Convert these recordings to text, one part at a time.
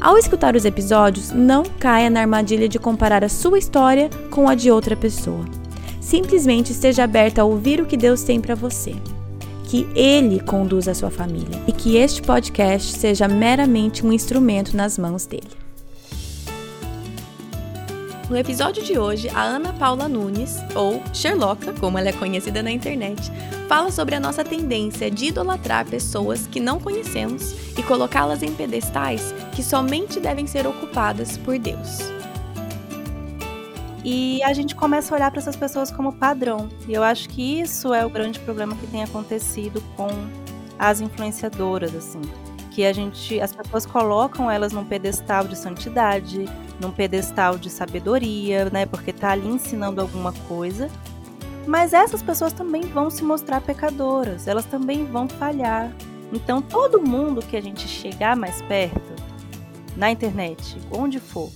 Ao escutar os episódios, não caia na armadilha de comparar a sua história com a de outra pessoa. Simplesmente esteja aberta a ouvir o que Deus tem para você. Que Ele conduza a sua família e que este podcast seja meramente um instrumento nas mãos dele. No episódio de hoje, a Ana Paula Nunes, ou Sherlocka, como ela é conhecida na internet, fala sobre a nossa tendência de idolatrar pessoas que não conhecemos e colocá-las em pedestais que somente devem ser ocupadas por Deus. E a gente começa a olhar para essas pessoas como padrão. E eu acho que isso é o grande problema que tem acontecido com as influenciadoras, assim que a gente, as pessoas colocam elas num pedestal de santidade, num pedestal de sabedoria, né? Porque tá ali ensinando alguma coisa. Mas essas pessoas também vão se mostrar pecadoras, elas também vão falhar. Então, todo mundo que a gente chegar mais perto, na internet, onde for,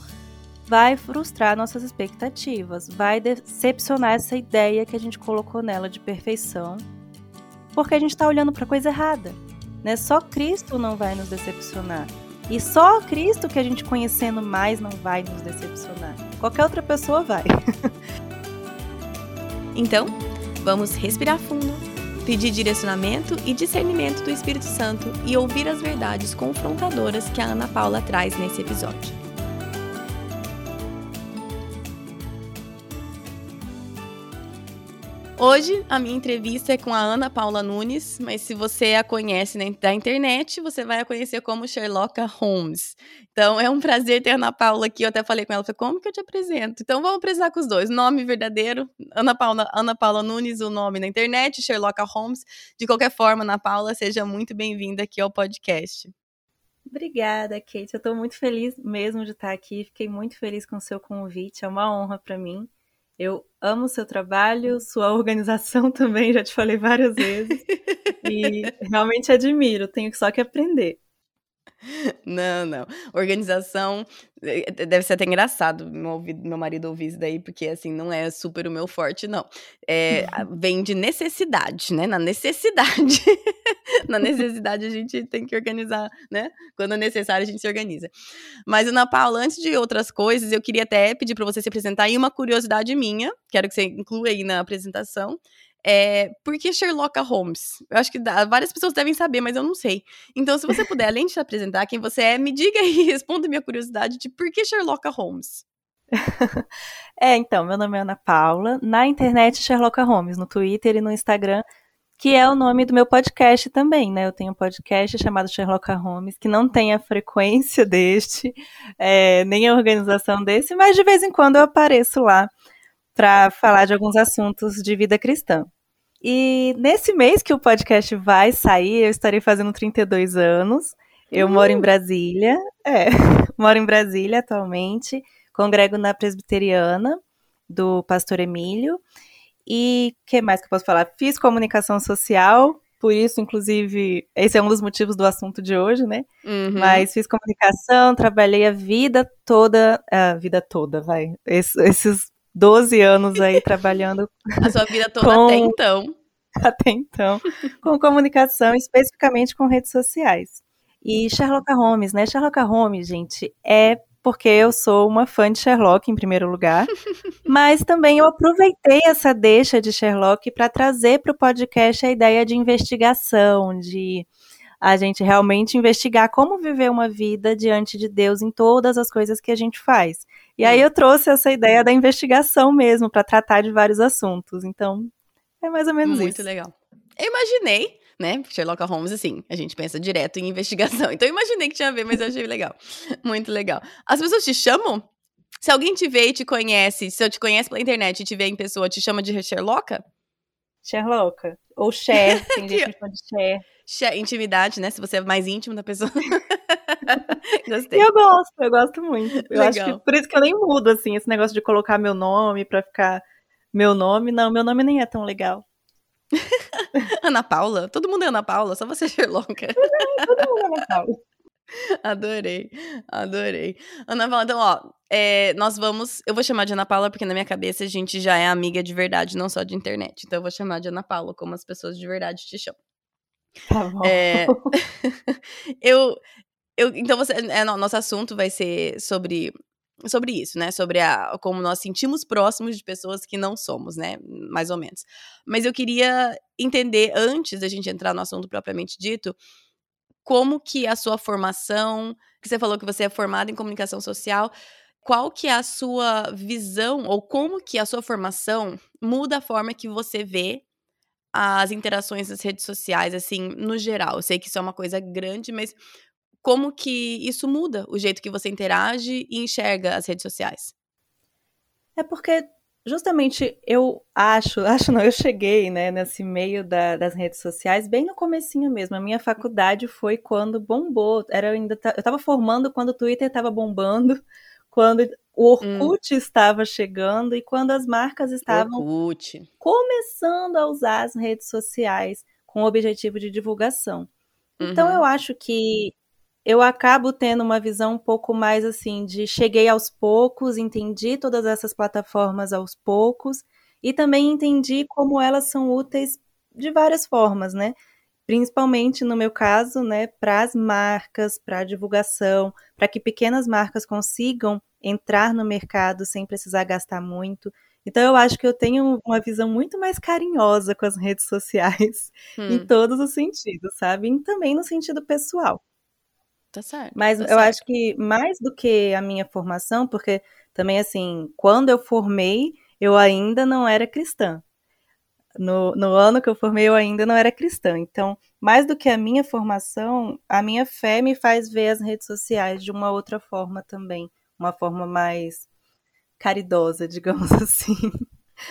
vai frustrar nossas expectativas, vai decepcionar essa ideia que a gente colocou nela de perfeição, porque a gente está olhando para coisa errada. Né? Só Cristo não vai nos decepcionar. E só Cristo que a gente conhecendo mais não vai nos decepcionar. Qualquer outra pessoa vai. então, vamos respirar fundo, pedir direcionamento e discernimento do Espírito Santo e ouvir as verdades confrontadoras que a Ana Paula traz nesse episódio. Hoje a minha entrevista é com a Ana Paula Nunes, mas se você a conhece da internet, você vai a conhecer como Sherlock Holmes. Então é um prazer ter a Ana Paula aqui. Eu até falei com ela, falei, como que eu te apresento? Então vamos apresentar com os dois. Nome verdadeiro, Ana Paula, Ana Paula Nunes, o nome na internet, Sherlock Holmes. De qualquer forma, Ana Paula, seja muito bem-vinda aqui ao podcast. Obrigada, Kate. Eu estou muito feliz mesmo de estar aqui. Fiquei muito feliz com o seu convite. É uma honra para mim. Eu amo o seu trabalho, sua organização também, já te falei várias vezes. e realmente admiro, tenho só que aprender. Não, não. Organização eh, eh, deve ser até engraçado meu, meu marido ouvir isso daí, porque assim, não é super o meu forte, não. É, vem de necessidade, né? Na necessidade. Na necessidade a gente tem que organizar, né? Quando é necessário a gente se organiza. Mas, Ana Paula, antes de outras coisas, eu queria até pedir para você se apresentar e uma curiosidade minha, quero que você inclua aí na apresentação, é, por que Sherlock Holmes? Eu acho que várias pessoas devem saber, mas eu não sei. Então, se você puder, além de te apresentar quem você é, me diga e responda minha curiosidade de por que Sherlock Holmes. é, então, meu nome é Ana Paula. Na internet, Sherlock Holmes, no Twitter e no Instagram, que é o nome do meu podcast também, né? Eu tenho um podcast chamado Sherlock Holmes, que não tem a frequência deste, é, nem a organização desse, mas de vez em quando eu apareço lá para falar de alguns assuntos de vida cristã. E nesse mês que o podcast vai sair, eu estarei fazendo 32 anos. Eu uhum. moro em Brasília, é, moro em Brasília atualmente, congrego na Presbiteriana do Pastor Emílio. E o que mais que eu posso falar? Fiz comunicação social, por isso, inclusive, esse é um dos motivos do assunto de hoje, né? Uhum. Mas fiz comunicação, trabalhei a vida toda, a vida toda, vai, esses 12 anos aí trabalhando. A sua vida toda com, até então. Até então. Com comunicação, especificamente com redes sociais. E Sherlock Holmes, né? Sherlock Holmes, gente, é porque eu sou uma fã de Sherlock, em primeiro lugar. mas também eu aproveitei essa deixa de Sherlock para trazer para o podcast a ideia de investigação, de a gente realmente investigar como viver uma vida diante de Deus em todas as coisas que a gente faz. E aí eu trouxe essa ideia da investigação mesmo para tratar de vários assuntos. Então, é mais ou menos Muito isso. Muito legal. Eu imaginei, né? Sherlock Holmes, assim, a gente pensa direto em investigação. Então eu imaginei que tinha a ver, mas eu achei legal. Muito legal. As pessoas te chamam? Se alguém te vê e te conhece, se eu te conheço pela internet e te vê em pessoa, te chama de Sherlocka? Sherlocka. Ou Cher, tem gente que chama de Cher. Cher. Intimidade, né? Se você é mais íntimo da pessoa. Gostei. Eu gosto, eu gosto muito. Eu Legal. acho que por isso que eu nem mudo, assim, esse negócio de colocar meu nome pra ficar meu nome. Não, meu nome nem é tão legal. Ana Paula? Todo mundo é Ana Paula, só você é Sherlocka. Todo mundo é Ana Paula. Adorei, adorei. Ana Paula, então, ó, é, nós vamos. Eu vou chamar de Ana Paula porque na minha cabeça a gente já é amiga de verdade, não só de internet. Então eu vou chamar de Ana Paula, como as pessoas de verdade te chamam. Tá bom. É, eu, eu, então, você, é, nosso assunto vai ser sobre sobre isso, né? Sobre a, como nós sentimos próximos de pessoas que não somos, né? Mais ou menos. Mas eu queria entender, antes da gente entrar no assunto propriamente dito, como que a sua formação, que você falou que você é formada em comunicação social, qual que é a sua visão ou como que a sua formação muda a forma que você vê as interações nas redes sociais, assim, no geral. Eu sei que isso é uma coisa grande, mas como que isso muda o jeito que você interage e enxerga as redes sociais? É porque justamente eu acho, acho não, eu cheguei, né, nesse meio da, das redes sociais bem no comecinho mesmo. A minha faculdade foi quando bombou. Era eu ainda eu estava formando quando o Twitter estava bombando, quando o. Orkut hum. estava chegando e quando as marcas estavam Orkut. começando a usar as redes sociais com o objetivo de divulgação. Então uhum. eu acho que eu acabo tendo uma visão um pouco mais assim de cheguei aos poucos, entendi todas essas plataformas aos poucos e também entendi como elas são úteis de várias formas, né? Principalmente no meu caso, né, para as marcas, para a divulgação, para que pequenas marcas consigam entrar no mercado sem precisar gastar muito. Então eu acho que eu tenho uma visão muito mais carinhosa com as redes sociais hum. em todos os sentidos, sabe? E também no sentido pessoal. Tá certo. Mas tá eu certo. acho que mais do que a minha formação, porque também assim, quando eu formei, eu ainda não era cristã. No, no ano que eu formei, eu ainda não era cristã. Então, mais do que a minha formação, a minha fé me faz ver as redes sociais de uma outra forma também. Uma forma mais caridosa, digamos assim.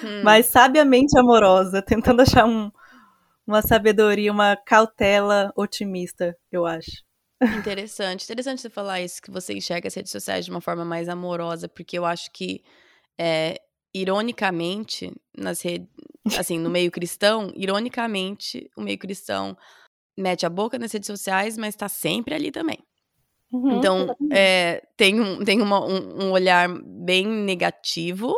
Hum. Mais sabiamente amorosa, tentando achar um, uma sabedoria, uma cautela otimista, eu acho. Interessante. Interessante você falar isso, que você enxerga as redes sociais de uma forma mais amorosa, porque eu acho que, é, ironicamente, nas redes, assim, no meio cristão, ironicamente, o meio cristão mete a boca nas redes sociais, mas tá sempre ali também. Uhum, então, é, tem, um, tem uma, um, um olhar bem negativo,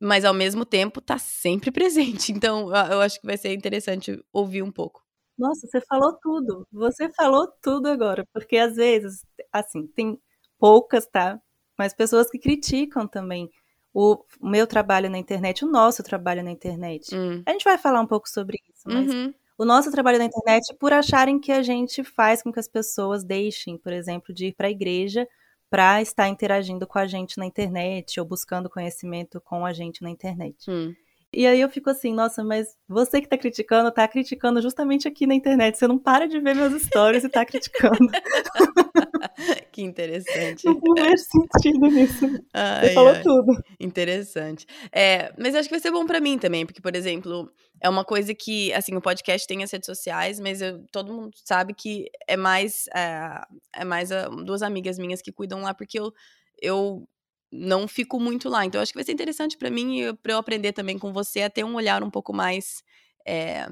mas ao mesmo tempo tá sempre presente. Então, eu acho que vai ser interessante ouvir um pouco. Nossa, você falou tudo. Você falou tudo agora, porque às vezes, assim, tem poucas, tá? Mas pessoas que criticam também o meu trabalho na internet, o nosso trabalho na internet. Hum. A gente vai falar um pouco sobre isso, mas uhum. o nosso trabalho na internet por acharem que a gente faz com que as pessoas deixem, por exemplo, de ir para a igreja para estar interagindo com a gente na internet ou buscando conhecimento com a gente na internet. Hum. E aí eu fico assim, nossa, mas você que tá criticando, tá criticando justamente aqui na internet. Você não para de ver meus stories e tá criticando. que interessante. Não faz sentido nisso. Ai, você falou ai. tudo. Interessante. É, mas acho que vai ser bom para mim também, porque, por exemplo, é uma coisa que, assim, o podcast tem as redes sociais, mas eu, todo mundo sabe que é mais, é, é mais a, duas amigas minhas que cuidam lá, porque eu, eu não fico muito lá. Então, acho que vai ser interessante para mim e para eu aprender também com você a ter um olhar um pouco mais é,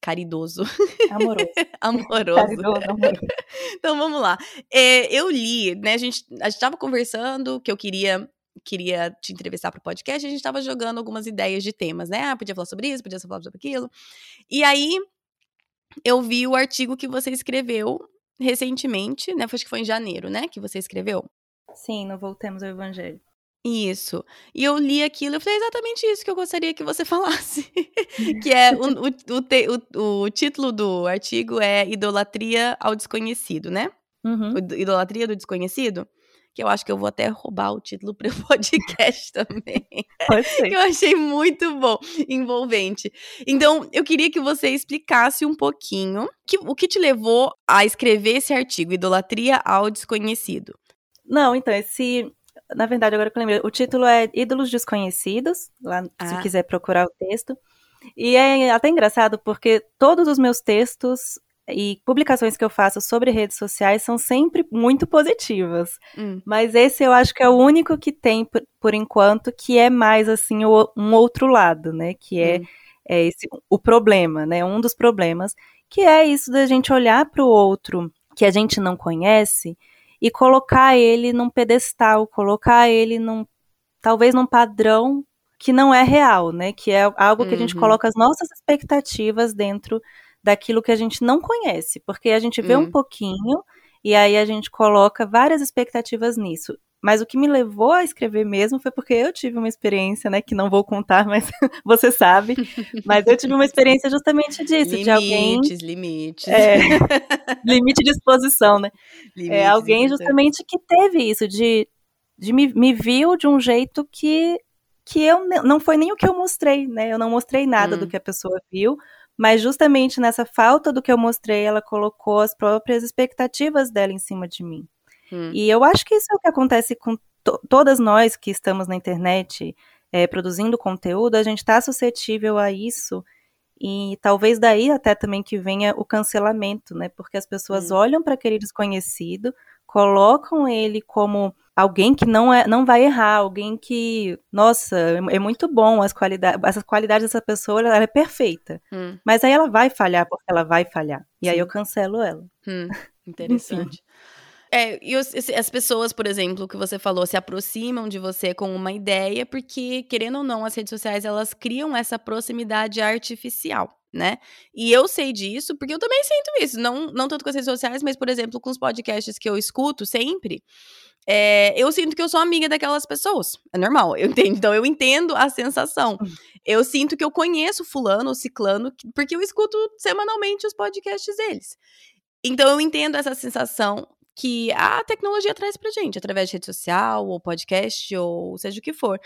caridoso. Amoroso. amoroso. Caridoso, amoroso. então, vamos lá. É, eu li, né? A gente a estava conversando que eu queria queria te entrevistar para o podcast, a gente estava jogando algumas ideias de temas, né? Ah, podia falar sobre isso, podia falar sobre aquilo. E aí eu vi o artigo que você escreveu recentemente, né? Acho que foi em janeiro, né? Que você escreveu. Sim, no Voltemos ao Evangelho. Isso. E eu li aquilo e falei é exatamente isso que eu gostaria que você falasse. que é o, o, te, o, o, título do artigo é Idolatria ao Desconhecido, né? Uhum. Idolatria do Desconhecido que eu acho que eu vou até roubar o título para o podcast também. Pode ser. eu achei muito bom, envolvente. Então, eu queria que você explicasse um pouquinho que, o que te levou a escrever esse artigo, Idolatria ao Desconhecido. Não, então, esse. Na verdade, agora que eu lembrei, o título é Ídolos Desconhecidos, lá ah. se quiser procurar o texto. E é até engraçado porque todos os meus textos e publicações que eu faço sobre redes sociais são sempre muito positivas. Hum. Mas esse eu acho que é o único que tem, por, por enquanto, que é mais assim o, um outro lado, né? Que é, hum. é esse, o problema, né? Um dos problemas, que é isso da gente olhar para o outro que a gente não conhece e colocar ele num pedestal, colocar ele num talvez num padrão que não é real, né? Que é algo que uhum. a gente uhum. coloca as nossas expectativas dentro daquilo que a gente não conhece, porque a gente vê hum. um pouquinho e aí a gente coloca várias expectativas nisso. Mas o que me levou a escrever mesmo foi porque eu tive uma experiência, né, que não vou contar, mas você sabe. Mas eu tive uma experiência justamente disso, limites, de alguém. Limites, é, limite de exposição, né? Limites, é alguém justamente que teve isso, de, de me, me viu de um jeito que, que eu não foi nem o que eu mostrei, né? Eu não mostrei nada hum. do que a pessoa viu, mas justamente nessa falta do que eu mostrei, ela colocou as próprias expectativas dela em cima de mim. Hum. E eu acho que isso é o que acontece com to todas nós que estamos na internet é, produzindo conteúdo, a gente está suscetível a isso. E talvez daí até também que venha o cancelamento, né? Porque as pessoas hum. olham para aquele desconhecido, colocam ele como alguém que não é, não vai errar, alguém que, nossa, é, é muito bom as qualidades, essas qualidades dessa pessoa, ela, é perfeita. Hum. Mas aí ela vai falhar porque ela vai falhar. E Sim. aí eu cancelo ela. Hum, interessante. É, e os, as pessoas, por exemplo, que você falou, se aproximam de você com uma ideia, porque, querendo ou não, as redes sociais, elas criam essa proximidade artificial, né? E eu sei disso, porque eu também sinto isso. Não, não tanto com as redes sociais, mas, por exemplo, com os podcasts que eu escuto sempre é, eu sinto que eu sou amiga daquelas pessoas. É normal, eu entendo. Então eu entendo a sensação. Eu sinto que eu conheço fulano ou ciclano, porque eu escuto semanalmente os podcasts deles. Então eu entendo essa sensação que a tecnologia traz pra gente, através de rede social, ou podcast, ou seja o que for.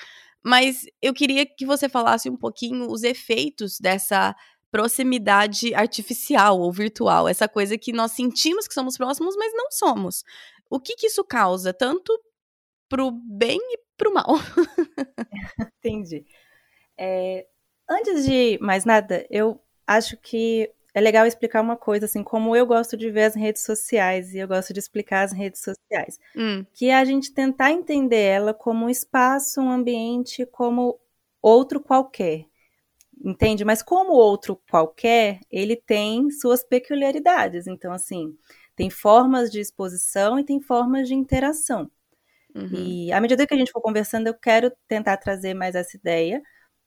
Mas eu queria que você falasse um pouquinho os efeitos dessa proximidade artificial ou virtual, essa coisa que nós sentimos que somos próximos, mas não somos. O que, que isso causa, tanto pro bem e pro mal? Entendi. É, antes de mais nada, eu acho que é legal explicar uma coisa, assim, como eu gosto de ver as redes sociais, e eu gosto de explicar as redes sociais, hum. que é a gente tentar entender ela como um espaço, um ambiente, como outro qualquer, entende? Mas como outro qualquer, ele tem suas peculiaridades, então, assim, tem formas de exposição e tem formas de interação. Uhum. E à medida que a gente for conversando, eu quero tentar trazer mais essa ideia,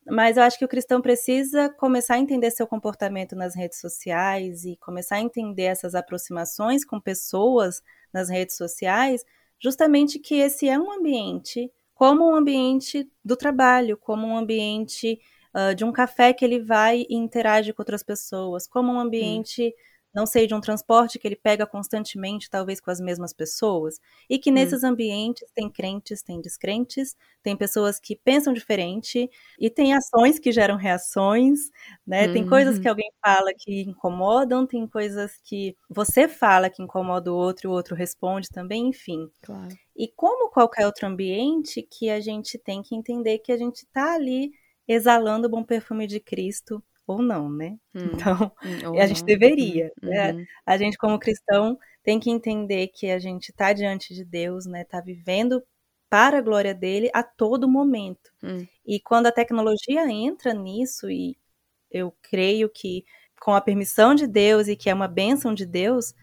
mas eu acho que o cristão precisa começar a entender seu comportamento nas redes sociais e começar a entender essas aproximações com pessoas nas redes sociais, justamente que esse é um ambiente como um ambiente do trabalho, como um ambiente uh, de um café que ele vai e interage com outras pessoas, como um ambiente hum não sei, de um transporte que ele pega constantemente, talvez com as mesmas pessoas, e que hum. nesses ambientes tem crentes, tem descrentes, tem pessoas que pensam diferente, e tem ações que geram reações, né? Tem coisas que uhum. alguém fala que incomodam, tem coisas que você fala que incomoda o outro e o outro responde também, enfim. Claro. E como qualquer outro ambiente, que a gente tem que entender que a gente está ali exalando o bom perfume de Cristo ou não, né? Hum, então, hum, a gente não. deveria. Uhum, né? Uhum. A gente, como cristão, tem que entender que a gente está diante de Deus, né? Está vivendo para a glória dele a todo momento. Hum. E quando a tecnologia entra nisso, e eu creio que com a permissão de Deus e que é uma bênção de Deus,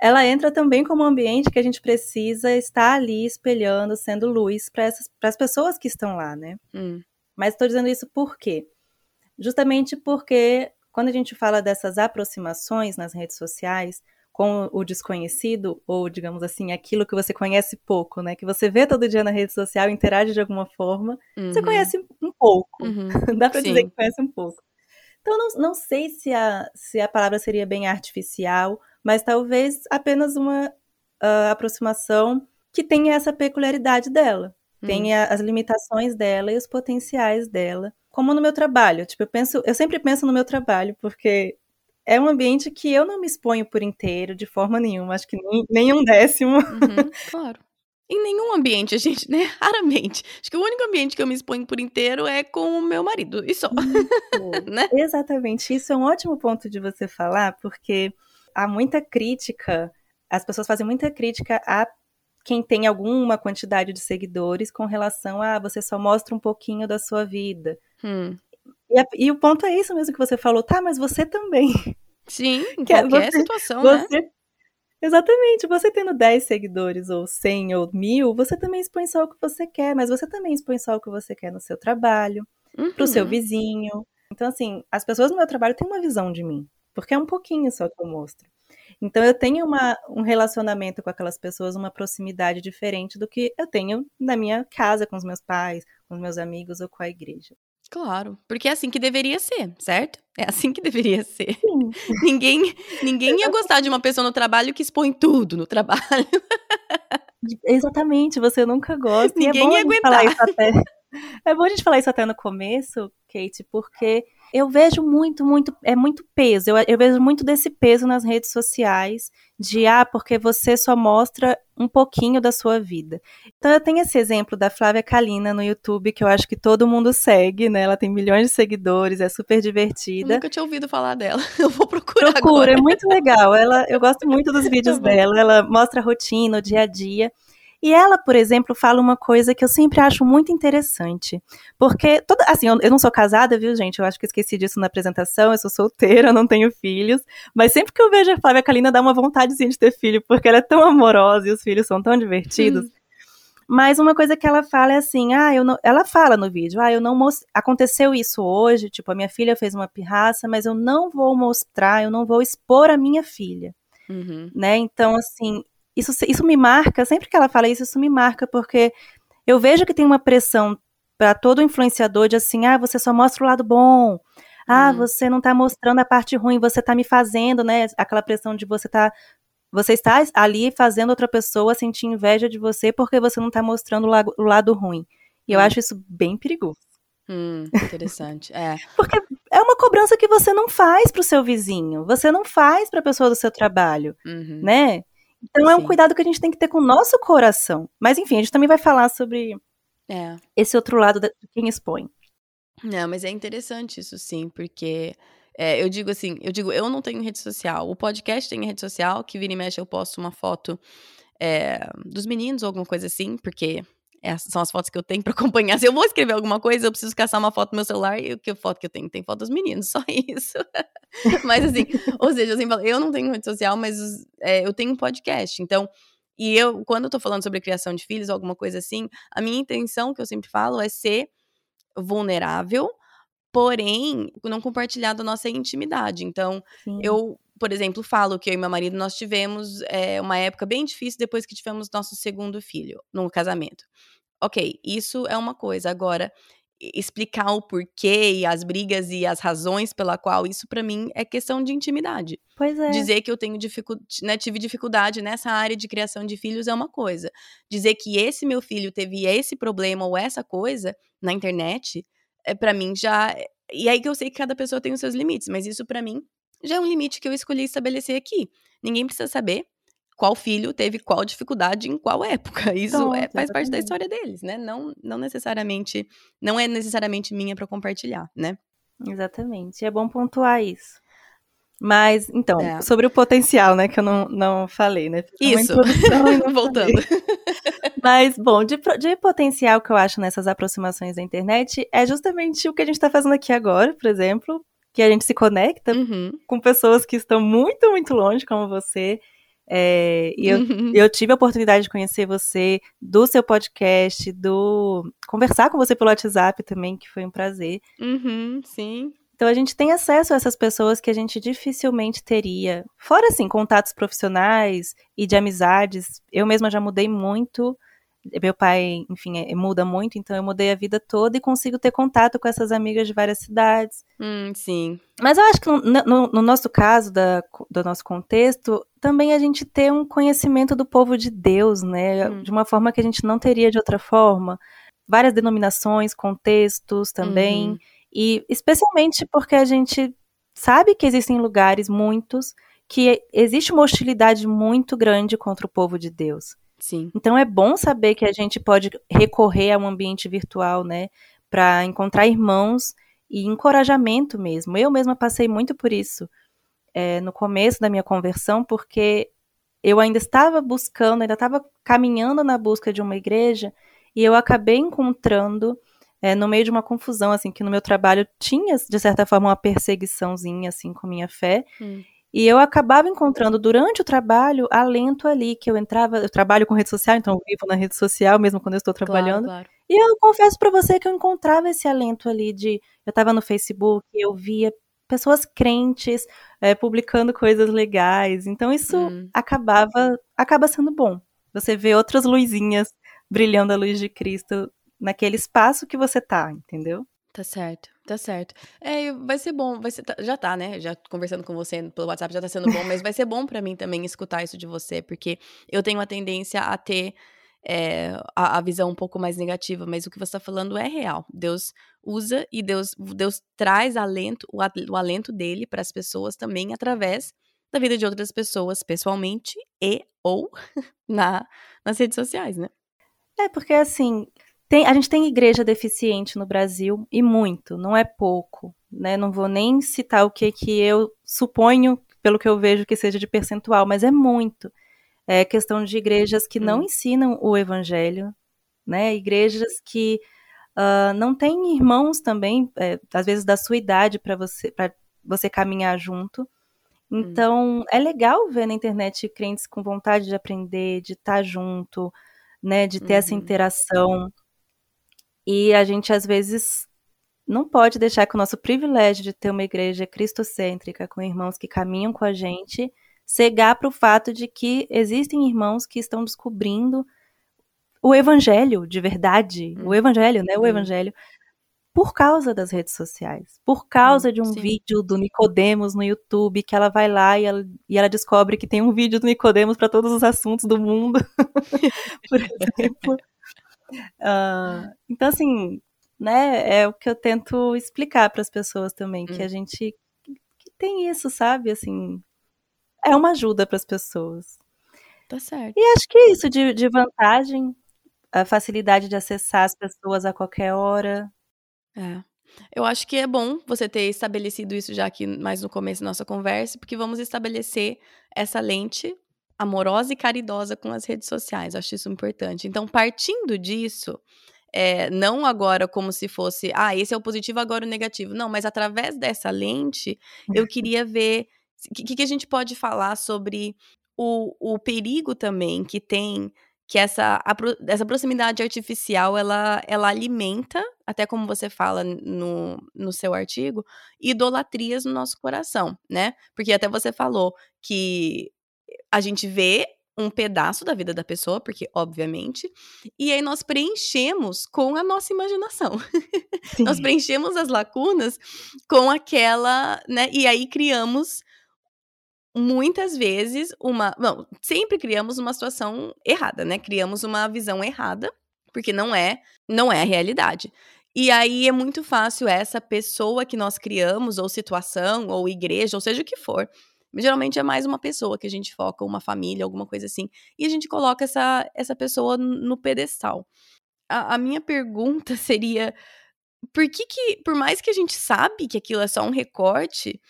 ela entra também como um ambiente que a gente precisa estar ali espelhando, sendo luz para as pessoas que estão lá, né? Hum. Mas estou dizendo isso por quê? Justamente porque quando a gente fala dessas aproximações nas redes sociais, com o desconhecido, ou digamos assim, aquilo que você conhece pouco, né? Que você vê todo dia na rede social, interage de alguma forma, uhum. você conhece um pouco. Uhum. Dá para dizer que conhece um pouco. Então, não, não sei se a, se a palavra seria bem artificial, mas talvez apenas uma uh, aproximação que tenha essa peculiaridade dela, uhum. tenha as limitações dela e os potenciais dela. Como no meu trabalho, tipo, eu penso, eu sempre penso no meu trabalho, porque é um ambiente que eu não me exponho por inteiro, de forma nenhuma, acho que nem, nem um décimo. Uhum, claro. Em nenhum ambiente, a gente, né? Raramente. Acho que o único ambiente que eu me exponho por inteiro é com o meu marido, e só. né? Exatamente. Isso é um ótimo ponto de você falar, porque há muita crítica, as pessoas fazem muita crítica a quem tem alguma quantidade de seguidores com relação a você só mostra um pouquinho da sua vida. Hum. E, a, e, o ponto é isso mesmo que você falou, tá, mas você também. Sim, em que é qualquer você, situação, né? você, né? Exatamente, você tendo 10 seguidores, ou 100, ou mil, você também expõe só o que você quer, mas você também expõe só o que você quer no seu trabalho, uhum. pro seu uhum. vizinho. Então, assim, as pessoas no meu trabalho têm uma visão de mim, porque é um pouquinho só que eu mostro. Então, eu tenho uma, um relacionamento com aquelas pessoas, uma proximidade diferente do que eu tenho na minha casa, com os meus pais, com os meus amigos ou com a igreja. Claro, porque é assim que deveria ser, certo? É assim que deveria ser. ninguém, ninguém ia gostar de uma pessoa no trabalho que expõe tudo no trabalho. Exatamente, você nunca gosta. Ninguém é ia aguentar. Até, é bom a gente falar isso até no começo, Kate, porque eu vejo muito, muito, é muito peso. Eu, eu vejo muito desse peso nas redes sociais, de ah, porque você só mostra um pouquinho da sua vida. Então eu tenho esse exemplo da Flávia Kalina no YouTube, que eu acho que todo mundo segue, né? Ela tem milhões de seguidores, é super divertida. Eu nunca tinha ouvido falar dela. Eu vou procurar Procura, agora. é muito legal. Ela, eu gosto muito dos vídeos dela. Ela mostra a rotina, o dia a dia. E ela, por exemplo, fala uma coisa que eu sempre acho muito interessante. Porque, toda, assim, eu, eu, não sou casada, viu, gente? Eu acho que esqueci disso na apresentação. Eu sou solteira, não tenho filhos. Mas sempre que eu vejo a Flávia Kalina, dá uma vontadezinha de ter filho, porque ela é tão amorosa e os filhos são tão divertidos. Hum. Mas uma coisa que ela fala é assim, ah, eu não, ela fala no vídeo, ah, eu não most... aconteceu isso hoje, tipo, a minha filha fez uma pirraça, mas eu não vou mostrar, eu não vou expor a minha filha. Uhum. Né? Então, assim, isso, isso me marca, sempre que ela fala isso, isso me marca, porque eu vejo que tem uma pressão para todo influenciador de assim, ah, você só mostra o lado bom, ah, uhum. você não está mostrando a parte ruim, você está me fazendo, né? Aquela pressão de você tá. Você está ali fazendo outra pessoa sentir inveja de você porque você não está mostrando o lado, o lado ruim. E eu uhum. acho isso bem perigoso. Hum, interessante. É. Porque é uma cobrança que você não faz para o seu vizinho, você não faz para a pessoa do seu trabalho, uhum. né? Então é um cuidado que a gente tem que ter com o nosso coração. Mas enfim, a gente também vai falar sobre é. esse outro lado de quem expõe. Não, mas é interessante isso sim, porque é, eu digo assim, eu digo, eu não tenho rede social. O podcast tem rede social, que vira e mexe eu posto uma foto é, dos meninos ou alguma coisa assim, porque essas são as fotos que eu tenho para acompanhar. Se eu vou escrever alguma coisa, eu preciso caçar uma foto no meu celular e que foto que eu tenho? Tem foto dos meninos, só isso. mas assim, ou seja, eu sempre falo, eu não tenho rede social, mas é, eu tenho um podcast. Então, e eu, quando eu tô falando sobre criação de filhos, alguma coisa assim, a minha intenção, que eu sempre falo, é ser vulnerável, porém, não compartilhar da nossa intimidade. Então, Sim. eu por exemplo, falo que eu e meu marido nós tivemos é, uma época bem difícil depois que tivemos nosso segundo filho no casamento. Ok, isso é uma coisa. Agora, explicar o porquê e as brigas e as razões pela qual isso para mim é questão de intimidade. Pois é. Dizer que eu tenho dificuldade, né, tive dificuldade nessa área de criação de filhos é uma coisa. Dizer que esse meu filho teve esse problema ou essa coisa na internet, é para mim já e aí que eu sei que cada pessoa tem os seus limites, mas isso para mim já é um limite que eu escolhi estabelecer aqui. Ninguém precisa saber qual filho teve qual dificuldade em qual época. Isso é, faz parte da história deles, né? Não, não necessariamente, não é necessariamente minha para compartilhar, né? Exatamente. É bom pontuar isso. Mas, então, é. sobre o potencial, né, que eu não, não falei, né? Isso, voltando. Mas, bom, de, de potencial que eu acho nessas aproximações da internet é justamente o que a gente está fazendo aqui agora, por exemplo, que a gente se conecta uhum. com pessoas que estão muito, muito longe, como você. É, e eu, uhum. eu tive a oportunidade de conhecer você do seu podcast, do conversar com você pelo WhatsApp também, que foi um prazer. Uhum, sim. Então a gente tem acesso a essas pessoas que a gente dificilmente teria. Fora assim, contatos profissionais e de amizades. Eu mesma já mudei muito. Meu pai, enfim, é, muda muito, então eu mudei a vida toda e consigo ter contato com essas amigas de várias cidades. Hum, sim. Mas eu acho que no, no, no nosso caso, da, do nosso contexto, também a gente ter um conhecimento do povo de Deus, né? Hum. De uma forma que a gente não teria de outra forma. Várias denominações, contextos também. Uhum. E especialmente porque a gente sabe que existem lugares, muitos, que existe uma hostilidade muito grande contra o povo de Deus. Sim. Então é bom saber que a gente pode recorrer a um ambiente virtual, né, para encontrar irmãos e encorajamento mesmo. Eu mesma passei muito por isso é, no começo da minha conversão, porque eu ainda estava buscando, ainda estava caminhando na busca de uma igreja e eu acabei encontrando é, no meio de uma confusão, assim, que no meu trabalho tinha, de certa forma, uma perseguiçãozinha, assim, com minha fé. Hum. E eu acabava encontrando durante o trabalho alento ali, que eu entrava, eu trabalho com rede social, então eu vivo na rede social, mesmo quando eu estou trabalhando. Claro, claro. E eu confesso para você que eu encontrava esse alento ali de, eu estava no Facebook, eu via pessoas crentes é, publicando coisas legais, então isso hum. acabava, acaba sendo bom. Você vê outras luzinhas brilhando a luz de Cristo naquele espaço que você tá, entendeu? Tá certo, tá certo. É, vai ser bom, vai ser, tá, já tá, né? Já conversando com você pelo WhatsApp já tá sendo bom, mas vai ser bom para mim também escutar isso de você, porque eu tenho uma tendência a ter é, a, a, visão um pouco mais negativa, mas o que você tá falando é real. Deus usa e Deus, Deus traz alento, o, o alento dele para as pessoas também através da vida de outras pessoas, pessoalmente e ou na, nas redes sociais, né? É, porque assim, tem, a gente tem igreja deficiente no Brasil e muito, não é pouco. Né? Não vou nem citar o que, que eu suponho, pelo que eu vejo, que seja de percentual, mas é muito. É questão de igrejas que não hum. ensinam o evangelho, né? Igrejas que uh, não têm irmãos também, é, às vezes da sua idade, para você, você caminhar junto. Hum. Então, hum. é legal ver na internet crentes com vontade de aprender, de estar junto, né, de ter uhum. essa interação. E a gente, às vezes, não pode deixar que o nosso privilégio de ter uma igreja cristocêntrica, com irmãos que caminham com a gente, cegar para o fato de que existem irmãos que estão descobrindo o evangelho de verdade, o evangelho, né? O hum. evangelho por causa das redes sociais, por causa de um sim. vídeo do Nicodemos no YouTube, que ela vai lá e ela, e ela descobre que tem um vídeo do Nicodemos para todos os assuntos do mundo, por exemplo. Uh, então, assim, né, é o que eu tento explicar para as pessoas também, hum. que a gente que tem isso, sabe? Assim, é uma ajuda para as pessoas. Tá certo. E acho que é isso de, de vantagem, a facilidade de acessar as pessoas a qualquer hora. É. Eu acho que é bom você ter estabelecido isso já aqui mais no começo da nossa conversa, porque vamos estabelecer essa lente amorosa e caridosa com as redes sociais. Acho isso importante. Então, partindo disso, é, não agora como se fosse, ah, esse é o positivo, agora o negativo. Não, mas através dessa lente, eu queria ver o que, que, a gente pode falar sobre o, o perigo também que tem que essa, a, essa proximidade artificial ela, ela alimenta, até como você fala no, no seu artigo, idolatrias no nosso coração, né? Porque até você falou que a gente vê um pedaço da vida da pessoa, porque obviamente, e aí nós preenchemos com a nossa imaginação. nós preenchemos as lacunas com aquela, né? E aí criamos muitas vezes uma, não, sempre criamos uma situação errada, né? Criamos uma visão errada, porque não é, não é a realidade. E aí é muito fácil essa pessoa que nós criamos, ou situação, ou igreja, ou seja o que for, Geralmente é mais uma pessoa que a gente foca, uma família, alguma coisa assim. E a gente coloca essa, essa pessoa no pedestal. A, a minha pergunta seria: por que, que, por mais que a gente sabe que aquilo é só um recorte,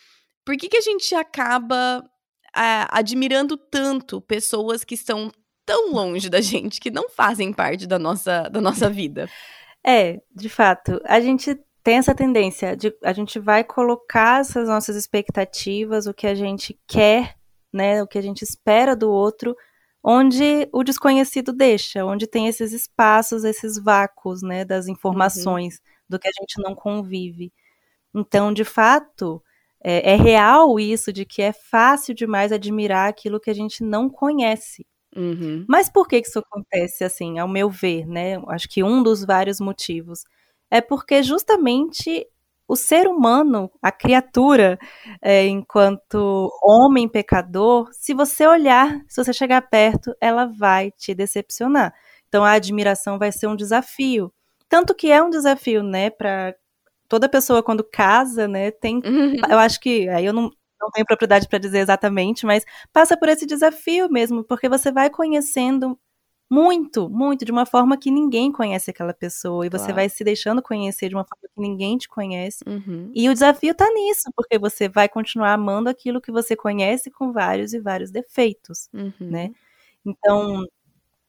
por que, que a gente acaba admirando tanto pessoas que estão tão longe da gente, que não fazem parte da nossa, da nossa vida? É, de fato. A gente tem essa tendência de a gente vai colocar essas nossas expectativas, o que a gente quer, né, o que a gente espera do outro, onde o desconhecido deixa, onde tem esses espaços, esses vácuos, né, das informações, uhum. do que a gente não convive. Então, de fato, é, é, real isso de que é fácil demais admirar aquilo que a gente não conhece. Uhum. Mas por que isso acontece assim, ao meu ver, né? Acho que um dos vários motivos é porque justamente o ser humano, a criatura, é, enquanto homem pecador, se você olhar, se você chegar perto, ela vai te decepcionar. Então a admiração vai ser um desafio. Tanto que é um desafio, né, para toda pessoa quando casa, né, tem, uhum. eu acho que, aí eu não, não tenho propriedade para dizer exatamente, mas passa por esse desafio mesmo, porque você vai conhecendo muito, muito, de uma forma que ninguém conhece aquela pessoa, e você claro. vai se deixando conhecer de uma forma que ninguém te conhece. Uhum. E o desafio tá nisso, porque você vai continuar amando aquilo que você conhece com vários e vários defeitos, uhum. né? Então,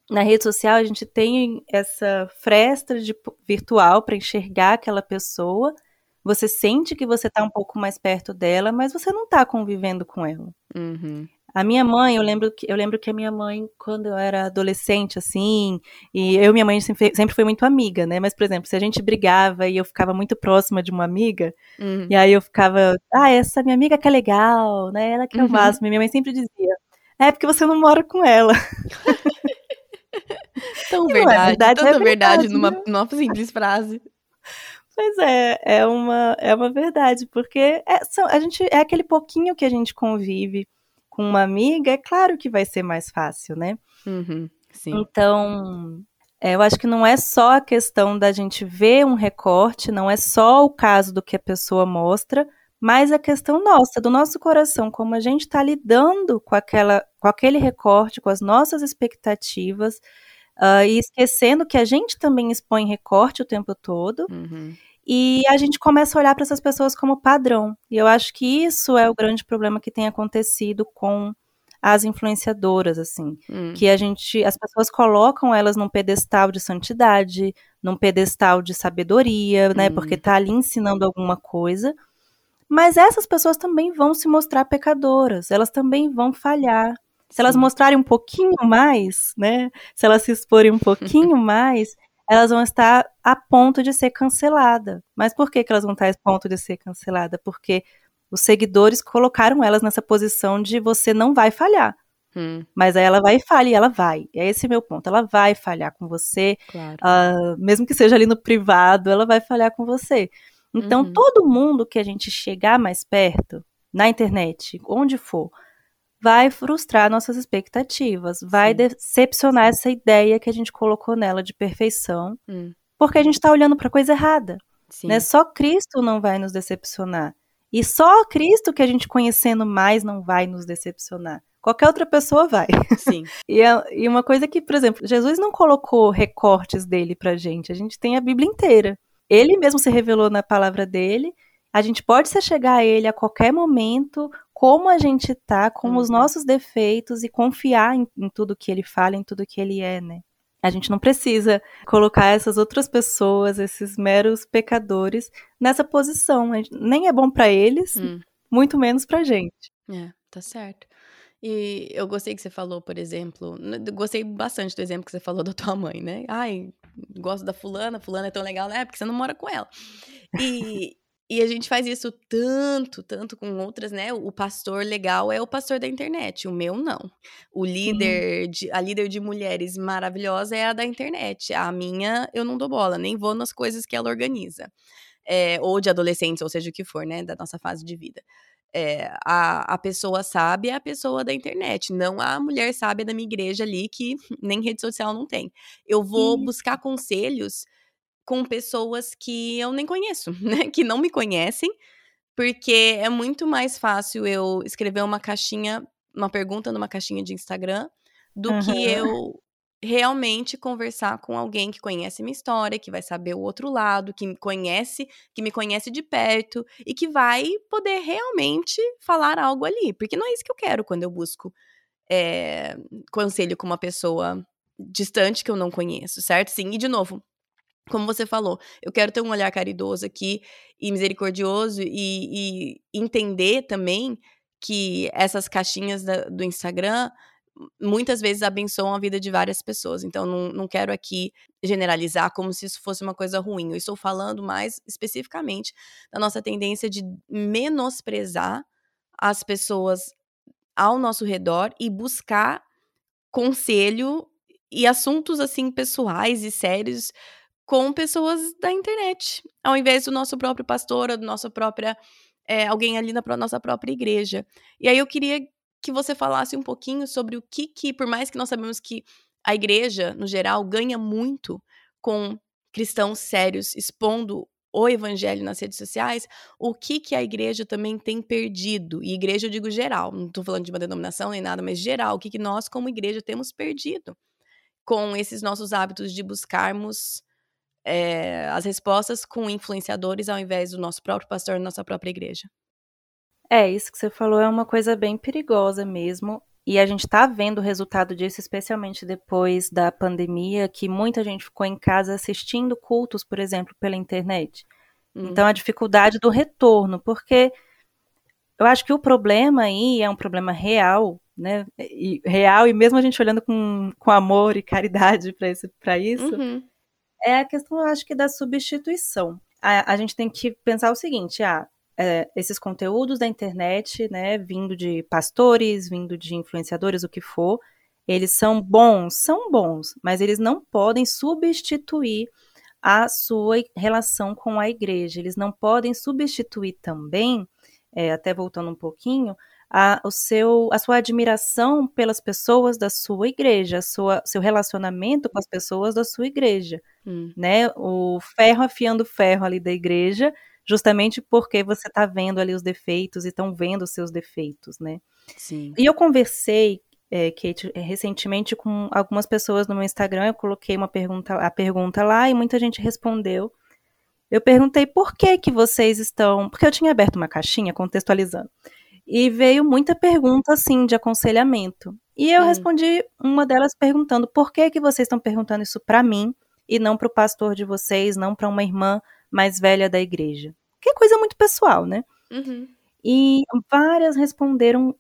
na rede social a gente tem essa fresta de virtual para enxergar aquela pessoa. Você sente que você está um pouco mais perto dela, mas você não está convivendo com ela. Uhum. A minha mãe, eu lembro que eu lembro que a minha mãe, quando eu era adolescente, assim, e eu e minha mãe sempre, sempre foi muito amiga, né? Mas, por exemplo, se a gente brigava e eu ficava muito próxima de uma amiga, uhum. e aí eu ficava, ah, essa minha amiga que é legal, né? Ela que é o uhum. máximo. E minha mãe sempre dizia, é porque você não mora com ela. Tão é verdade, verdade, tanta é verdade, verdade numa, né? numa simples frase. Pois é, é uma, é uma verdade, porque é, são, a gente, é aquele pouquinho que a gente convive com uma amiga, é claro que vai ser mais fácil, né? Uhum, então, é, eu acho que não é só a questão da gente ver um recorte, não é só o caso do que a pessoa mostra, mas a questão nossa, do nosso coração, como a gente está lidando com, aquela, com aquele recorte, com as nossas expectativas, Uh, e esquecendo que a gente também expõe recorte o tempo todo. Uhum. E a gente começa a olhar para essas pessoas como padrão. E eu acho que isso é o grande problema que tem acontecido com as influenciadoras, assim. Uhum. Que a gente, as pessoas colocam elas num pedestal de santidade, num pedestal de sabedoria, né? Uhum. Porque tá ali ensinando alguma coisa. Mas essas pessoas também vão se mostrar pecadoras, elas também vão falhar. Se elas mostrarem um pouquinho mais, né? Se elas se exporem um pouquinho mais, elas vão estar a ponto de ser cancelada. Mas por que, que elas vão estar a ponto de ser cancelada? Porque os seguidores colocaram elas nessa posição de você não vai falhar. Hum. Mas aí ela vai e falha e ela vai. É esse meu ponto. Ela vai falhar com você. Claro. Uh, mesmo que seja ali no privado, ela vai falhar com você. Então, uhum. todo mundo que a gente chegar mais perto, na internet, onde for, vai frustrar nossas expectativas, vai Sim. decepcionar essa ideia que a gente colocou nela de perfeição, hum. porque a gente está olhando para coisa errada. Né? Só Cristo não vai nos decepcionar. E só Cristo que a gente conhecendo mais não vai nos decepcionar. Qualquer outra pessoa vai. Sim. e, é, e uma coisa que, por exemplo, Jesus não colocou recortes dele pra gente. A gente tem a Bíblia inteira. Ele mesmo se revelou na palavra dele. A gente pode se chegar a ele a qualquer momento, como a gente tá com uhum. os nossos defeitos e confiar em, em tudo que ele fala, em tudo que ele é, né? A gente não precisa colocar essas outras pessoas, esses meros pecadores, nessa posição. Nem é bom para eles, hum. muito menos pra gente. É, tá certo. E eu gostei que você falou, por exemplo, gostei bastante do exemplo que você falou da tua mãe, né? Ai, gosto da fulana, fulana é tão legal, né? Porque você não mora com ela. E, e a gente faz isso tanto, tanto com outras, né? O pastor legal é o pastor da internet, o meu não. O líder, de, a líder de mulheres maravilhosa é a da internet. A minha, eu não dou bola, nem vou nas coisas que ela organiza. É, ou de adolescentes, ou seja o que for, né? Da nossa fase de vida. É, a, a pessoa sábia é a pessoa da internet, não a mulher sábia da minha igreja ali que nem rede social não tem. Eu vou buscar conselhos com pessoas que eu nem conheço, né? Que não me conhecem, porque é muito mais fácil eu escrever uma caixinha, uma pergunta numa caixinha de Instagram, do uhum. que eu realmente conversar com alguém que conhece minha história, que vai saber o outro lado, que me conhece, que me conhece de perto e que vai poder realmente falar algo ali, porque não é isso que eu quero quando eu busco é, conselho com uma pessoa distante que eu não conheço, certo? Sim, e de novo, como você falou, eu quero ter um olhar caridoso aqui e misericordioso e, e entender também que essas caixinhas da, do Instagram muitas vezes abençoam a vida de várias pessoas. Então, não, não quero aqui generalizar como se isso fosse uma coisa ruim. Eu estou falando mais especificamente da nossa tendência de menosprezar as pessoas ao nosso redor e buscar conselho e assuntos assim pessoais e sérios com pessoas da internet, ao invés do nosso próprio pastor ou da nossa própria é, alguém ali na nossa própria igreja. E aí eu queria que você falasse um pouquinho sobre o que, que, por mais que nós sabemos que a igreja, no geral, ganha muito com cristãos sérios expondo o evangelho nas redes sociais, o que que a igreja também tem perdido? E igreja eu digo geral, não estou falando de uma denominação nem nada, mas geral, o que que nós como igreja temos perdido com esses nossos hábitos de buscarmos é, as respostas com influenciadores ao invés do nosso próprio pastor, nossa própria igreja? É, isso que você falou é uma coisa bem perigosa mesmo. E a gente está vendo o resultado disso, especialmente depois da pandemia, que muita gente ficou em casa assistindo cultos, por exemplo, pela internet. Uhum. Então, a dificuldade do retorno, porque eu acho que o problema aí é um problema real, né? E, real, e mesmo a gente olhando com, com amor e caridade para isso, uhum. É a questão, eu acho que, da substituição. A, a gente tem que pensar o seguinte: ah, é, esses conteúdos da internet, né, vindo de pastores, vindo de influenciadores, o que for, eles são bons, são bons, mas eles não podem substituir a sua relação com a igreja. Eles não podem substituir também, é, até voltando um pouquinho, a, o seu, a sua admiração pelas pessoas da sua igreja, sua, seu relacionamento com as pessoas da sua igreja, hum. né? O ferro afiando ferro ali da igreja justamente porque você está vendo ali os defeitos e estão vendo os seus defeitos, né? Sim. E eu conversei, é, Kate, é, recentemente com algumas pessoas no meu Instagram, eu coloquei uma pergunta, a pergunta lá e muita gente respondeu. Eu perguntei por que que vocês estão, porque eu tinha aberto uma caixinha contextualizando. E veio muita pergunta assim de aconselhamento. E eu hum. respondi uma delas perguntando por que que vocês estão perguntando isso para mim e não para o pastor de vocês, não para uma irmã mais velha da igreja. Que é coisa muito pessoal, né? Uhum. E várias responderam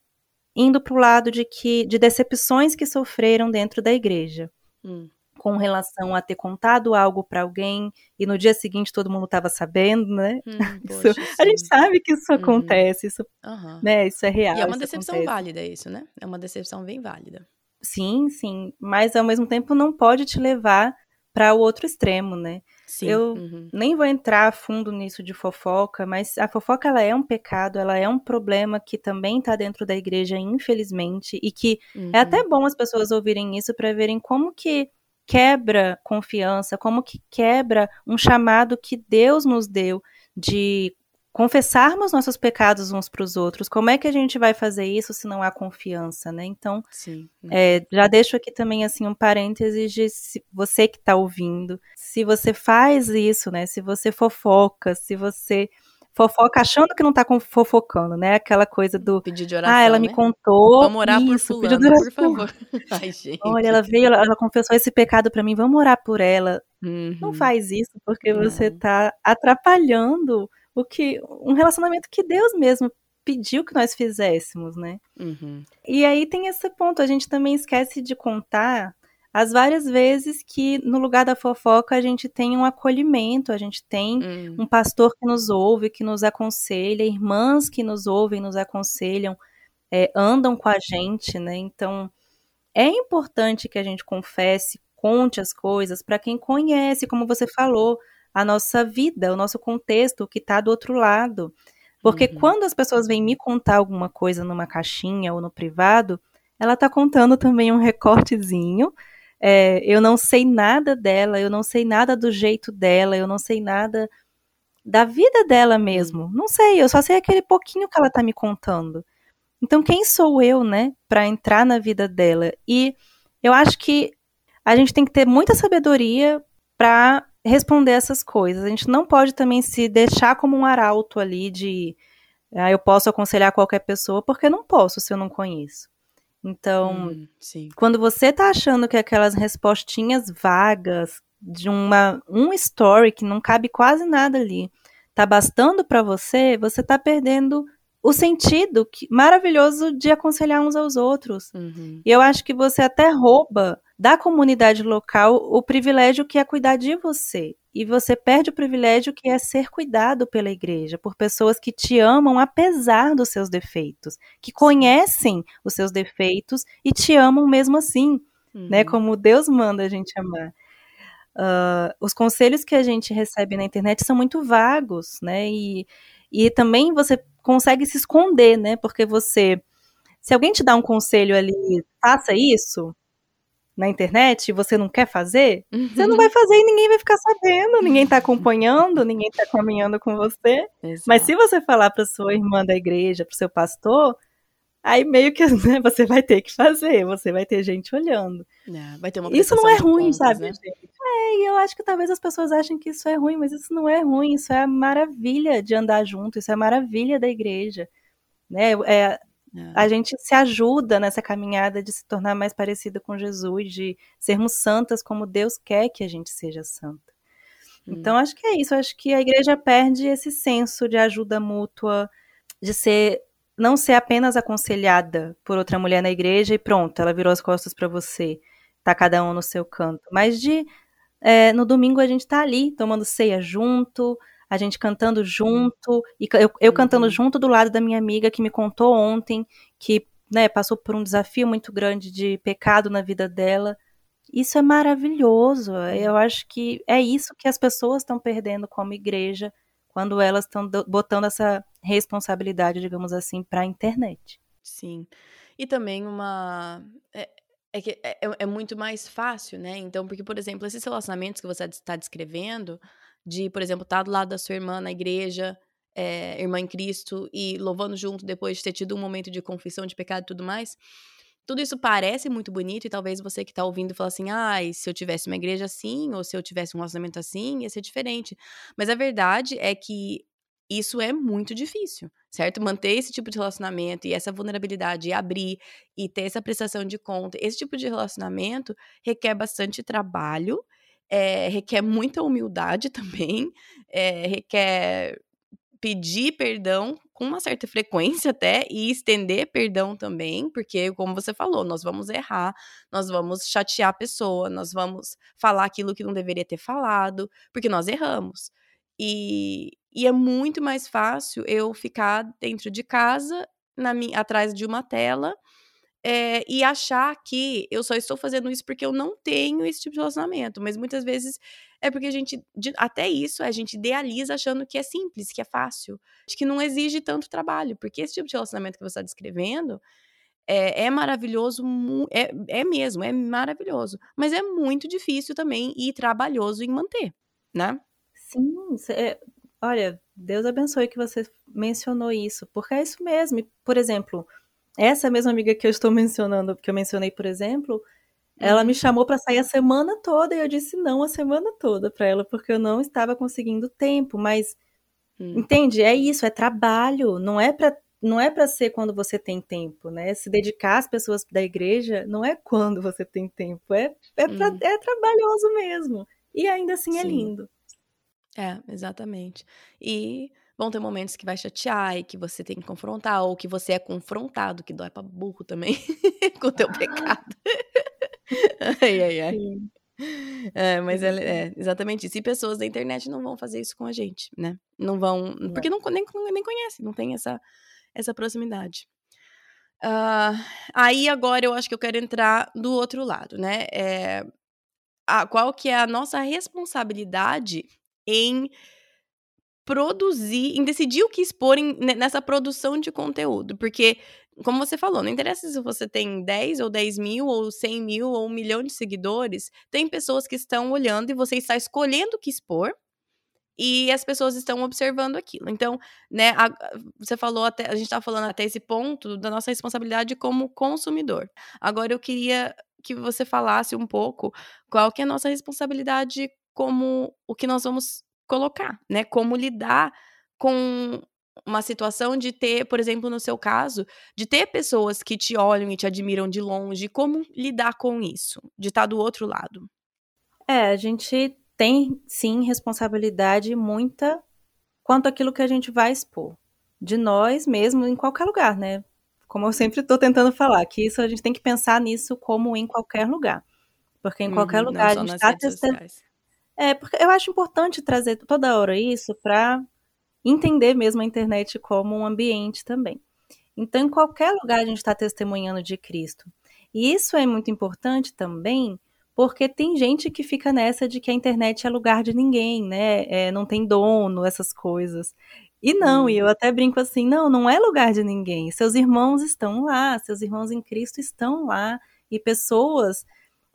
indo para o lado de que de decepções que sofreram dentro da igreja. Uhum. Com relação a ter contado algo para alguém e no dia seguinte todo mundo estava sabendo, né? Hum, poxa, isso, a gente sabe que isso uhum. acontece, isso, uhum. né, isso é real. E é uma decepção acontece. válida isso, né? É uma decepção bem válida. Sim, sim, mas ao mesmo tempo não pode te levar para o outro extremo, né? Sim. Eu uhum. nem vou entrar a fundo nisso de fofoca, mas a fofoca ela é um pecado, ela é um problema que também está dentro da igreja, infelizmente, e que uhum. é até uhum. bom as pessoas ouvirem isso para verem como que quebra confiança, como que quebra um chamado que Deus nos deu de confessarmos nossos pecados uns para os outros. Como é que a gente vai fazer isso se não há confiança, né? Então, Sim. É, já deixo aqui também assim um parênteses de se, você que está ouvindo, se você faz isso, né? Se você fofoca, se você fofoca achando que não está fofocando, né? Aquela coisa do pedir de oração, ah, ela né? me contou, vamos orar isso, por fulano, por favor. Ai, gente. Olha, ela veio, ela, ela confessou esse pecado para mim, vamos orar por ela. Uhum. Não faz isso porque não. você está atrapalhando o que um relacionamento que Deus mesmo pediu que nós fizéssemos, né? Uhum. E aí tem esse ponto, a gente também esquece de contar as várias vezes que no lugar da fofoca a gente tem um acolhimento, a gente tem uhum. um pastor que nos ouve, que nos aconselha, irmãs que nos ouvem, nos aconselham, é, andam com a gente, né? Então é importante que a gente confesse, conte as coisas para quem conhece, como você falou, a nossa vida, o nosso contexto, o que está do outro lado. Porque uhum. quando as pessoas vêm me contar alguma coisa numa caixinha ou no privado, ela está contando também um recortezinho. É, eu não sei nada dela, eu não sei nada do jeito dela, eu não sei nada da vida dela mesmo. Não sei, eu só sei aquele pouquinho que ela está me contando. Então, quem sou eu, né, para entrar na vida dela? E eu acho que a gente tem que ter muita sabedoria para responder essas coisas. A gente não pode também se deixar como um arauto ali de ah, eu posso aconselhar qualquer pessoa, porque não posso se eu não conheço. Então, hum, quando você tá achando que aquelas respostinhas vagas de uma um story que não cabe quase nada ali, tá bastando para você, você tá perdendo o sentido que, maravilhoso de aconselhar uns aos outros. Uhum. E eu acho que você até rouba da comunidade local o privilégio que é cuidar de você. E você perde o privilégio que é ser cuidado pela igreja, por pessoas que te amam apesar dos seus defeitos, que conhecem os seus defeitos e te amam mesmo assim, né? uhum. né? Como Deus manda a gente amar. Uh, os conselhos que a gente recebe na internet são muito vagos, né? E, e também você consegue se esconder, né? Porque você. Se alguém te dá um conselho ali, faça isso na internet e você não quer fazer, uhum. você não vai fazer e ninguém vai ficar sabendo, ninguém tá acompanhando, ninguém tá caminhando com você. Exato. Mas se você falar para sua irmã da igreja, para seu pastor, aí meio que né, você vai ter que fazer, você vai ter gente olhando. É, isso não é ruim, contas, sabe, né? É, e eu acho que talvez as pessoas achem que isso é ruim, mas isso não é ruim, isso é a maravilha de andar junto, isso é a maravilha da igreja. Né? É, é. A gente se ajuda nessa caminhada de se tornar mais parecida com Jesus, de sermos santas como Deus quer que a gente seja santa. Hum. Então, acho que é isso. Acho que a igreja perde esse senso de ajuda mútua, de ser não ser apenas aconselhada por outra mulher na igreja e pronto, ela virou as costas para você, tá cada um no seu canto, mas de é, no domingo a gente tá ali tomando ceia junto, a gente cantando junto, e eu, eu uhum. cantando junto do lado da minha amiga que me contou ontem que né, passou por um desafio muito grande de pecado na vida dela. Isso é maravilhoso. Eu acho que é isso que as pessoas estão perdendo como igreja quando elas estão botando essa responsabilidade, digamos assim, para a internet. Sim. E também uma. É, é que é, é, é muito mais fácil, né? Então, porque, por exemplo, esses relacionamentos que você está descrevendo, de, por exemplo, estar tá do lado da sua irmã na igreja, é, irmã em Cristo, e louvando junto depois de ter tido um momento de confissão de pecado e tudo mais, tudo isso parece muito bonito, e talvez você que está ouvindo fala assim: ah, se eu tivesse uma igreja assim, ou se eu tivesse um relacionamento assim, ia ser diferente. Mas a verdade é que isso é muito difícil, certo? Manter esse tipo de relacionamento e essa vulnerabilidade e abrir e ter essa prestação de conta, esse tipo de relacionamento requer bastante trabalho, é, requer muita humildade também, é, requer pedir perdão com uma certa frequência até e estender perdão também, porque como você falou, nós vamos errar, nós vamos chatear a pessoa, nós vamos falar aquilo que não deveria ter falado, porque nós erramos. E, e é muito mais fácil eu ficar dentro de casa, na atrás de uma tela, é, e achar que eu só estou fazendo isso porque eu não tenho esse tipo de relacionamento. Mas muitas vezes é porque a gente, até isso, a gente idealiza achando que é simples, que é fácil, que não exige tanto trabalho. Porque esse tipo de relacionamento que você está descrevendo é, é maravilhoso, é, é mesmo, é maravilhoso. Mas é muito difícil também e trabalhoso em manter, né? Sim, é, olha, Deus abençoe que você mencionou isso, porque é isso mesmo. por exemplo, essa mesma amiga que eu estou mencionando, que eu mencionei, por exemplo, ela me uhum. chamou para sair a semana toda e eu disse não a semana toda para ela, porque eu não estava conseguindo tempo, mas hum. entende? É isso, é trabalho, não é para não é para ser quando você tem tempo, né? Se dedicar às pessoas da igreja não é quando você tem tempo, é é, pra, hum. é trabalhoso mesmo. E ainda assim é Sim. é lindo. É, exatamente. E vão ter momentos que vai chatear e que você tem que confrontar, ou que você é confrontado, que dói pra burro também, com o teu ah. pecado. ai, ai, ai. É, mas é, é, exatamente isso. E pessoas da internet não vão fazer isso com a gente, né? Não vão. Porque não, nem, nem conhecem, não tem essa, essa proximidade. Uh, aí agora eu acho que eu quero entrar do outro lado, né? É, a, qual que é a nossa responsabilidade em produzir, em decidir o que expor em, nessa produção de conteúdo. Porque, como você falou, não interessa se você tem 10 ou 10 mil, ou 100 mil, ou um milhão de seguidores, tem pessoas que estão olhando e você está escolhendo o que expor. E as pessoas estão observando aquilo. Então, né, a, você falou até, a gente estava falando até esse ponto da nossa responsabilidade como consumidor. Agora eu queria que você falasse um pouco qual que é a nossa responsabilidade como o que nós vamos colocar, né? Como lidar com uma situação de ter, por exemplo, no seu caso, de ter pessoas que te olham e te admiram de longe, como lidar com isso, de estar do outro lado. É, a gente tem sim responsabilidade muita quanto àquilo que a gente vai expor. de nós mesmo em qualquer lugar, né? Como eu sempre estou tentando falar, que isso a gente tem que pensar nisso como em qualquer lugar. Porque em uhum, qualquer lugar a gente está testando. É, porque eu acho importante trazer toda hora isso para entender mesmo a internet como um ambiente também. Então, em qualquer lugar a gente está testemunhando de Cristo. E isso é muito importante também, porque tem gente que fica nessa de que a internet é lugar de ninguém, né? É, não tem dono, essas coisas. E não, hum. e eu até brinco assim, não, não é lugar de ninguém. Seus irmãos estão lá, seus irmãos em Cristo estão lá, e pessoas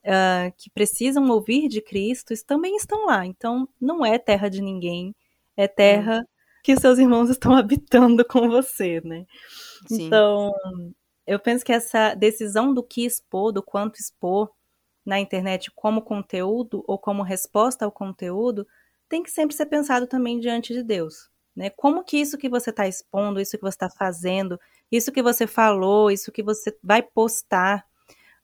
uh, que precisam ouvir de Cristo também estão lá. Então, não é terra de ninguém, é terra hum. que seus irmãos estão habitando com você, né? Sim. Então, eu penso que essa decisão do que expor, do quanto expor na internet como conteúdo ou como resposta ao conteúdo, tem que sempre ser pensado também diante de Deus. Né? Como que isso que você está expondo, isso que você está fazendo, isso que você falou, isso que você vai postar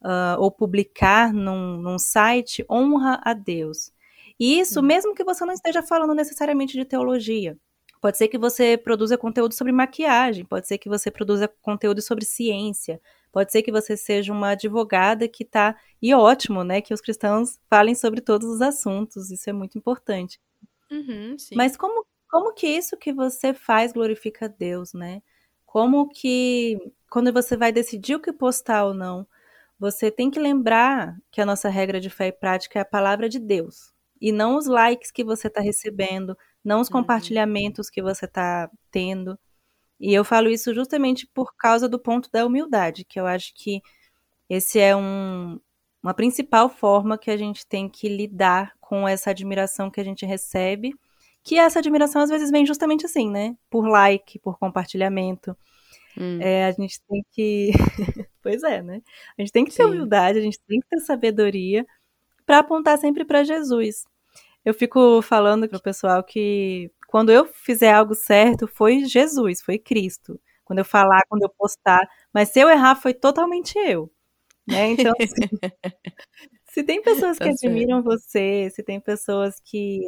uh, ou publicar num, num site honra a Deus. E isso, mesmo que você não esteja falando necessariamente de teologia. Pode ser que você produza conteúdo sobre maquiagem, pode ser que você produza conteúdo sobre ciência, pode ser que você seja uma advogada que está. E ótimo, né? Que os cristãos falem sobre todos os assuntos, isso é muito importante. Uhum, Mas como, como que isso que você faz glorifica Deus, né? Como que, quando você vai decidir o que postar ou não, você tem que lembrar que a nossa regra de fé e prática é a palavra de Deus. E não os likes que você está recebendo, não os uhum. compartilhamentos que você está tendo. E eu falo isso justamente por causa do ponto da humildade, que eu acho que esse é um, uma principal forma que a gente tem que lidar com essa admiração que a gente recebe, que essa admiração às vezes vem justamente assim, né? Por like, por compartilhamento. Hum. É, a gente tem que. pois é, né? A gente tem que ter Sim. humildade, a gente tem que ter sabedoria para apontar sempre para Jesus. Eu fico falando pro pessoal que quando eu fizer algo certo, foi Jesus, foi Cristo. Quando eu falar, quando eu postar. Mas se eu errar, foi totalmente eu. Né? Então, assim, se tem pessoas que tá admiram você, se tem pessoas que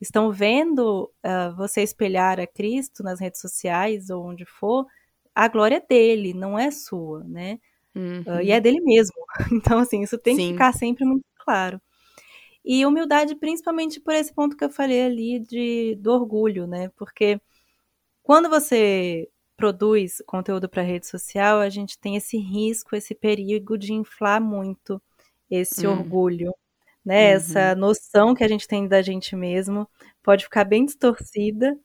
estão vendo uh, você espelhar a Cristo nas redes sociais ou onde for, a glória é dele, não é sua, né? Uhum. Uh, e é uhum. dele mesmo. Então, assim, isso tem Sim. que ficar sempre muito claro. E humildade, principalmente por esse ponto que eu falei ali de, do orgulho, né? Porque quando você produz conteúdo para rede social, a gente tem esse risco, esse perigo de inflar muito esse hum. orgulho, né? Uhum. Essa noção que a gente tem da gente mesmo pode ficar bem distorcida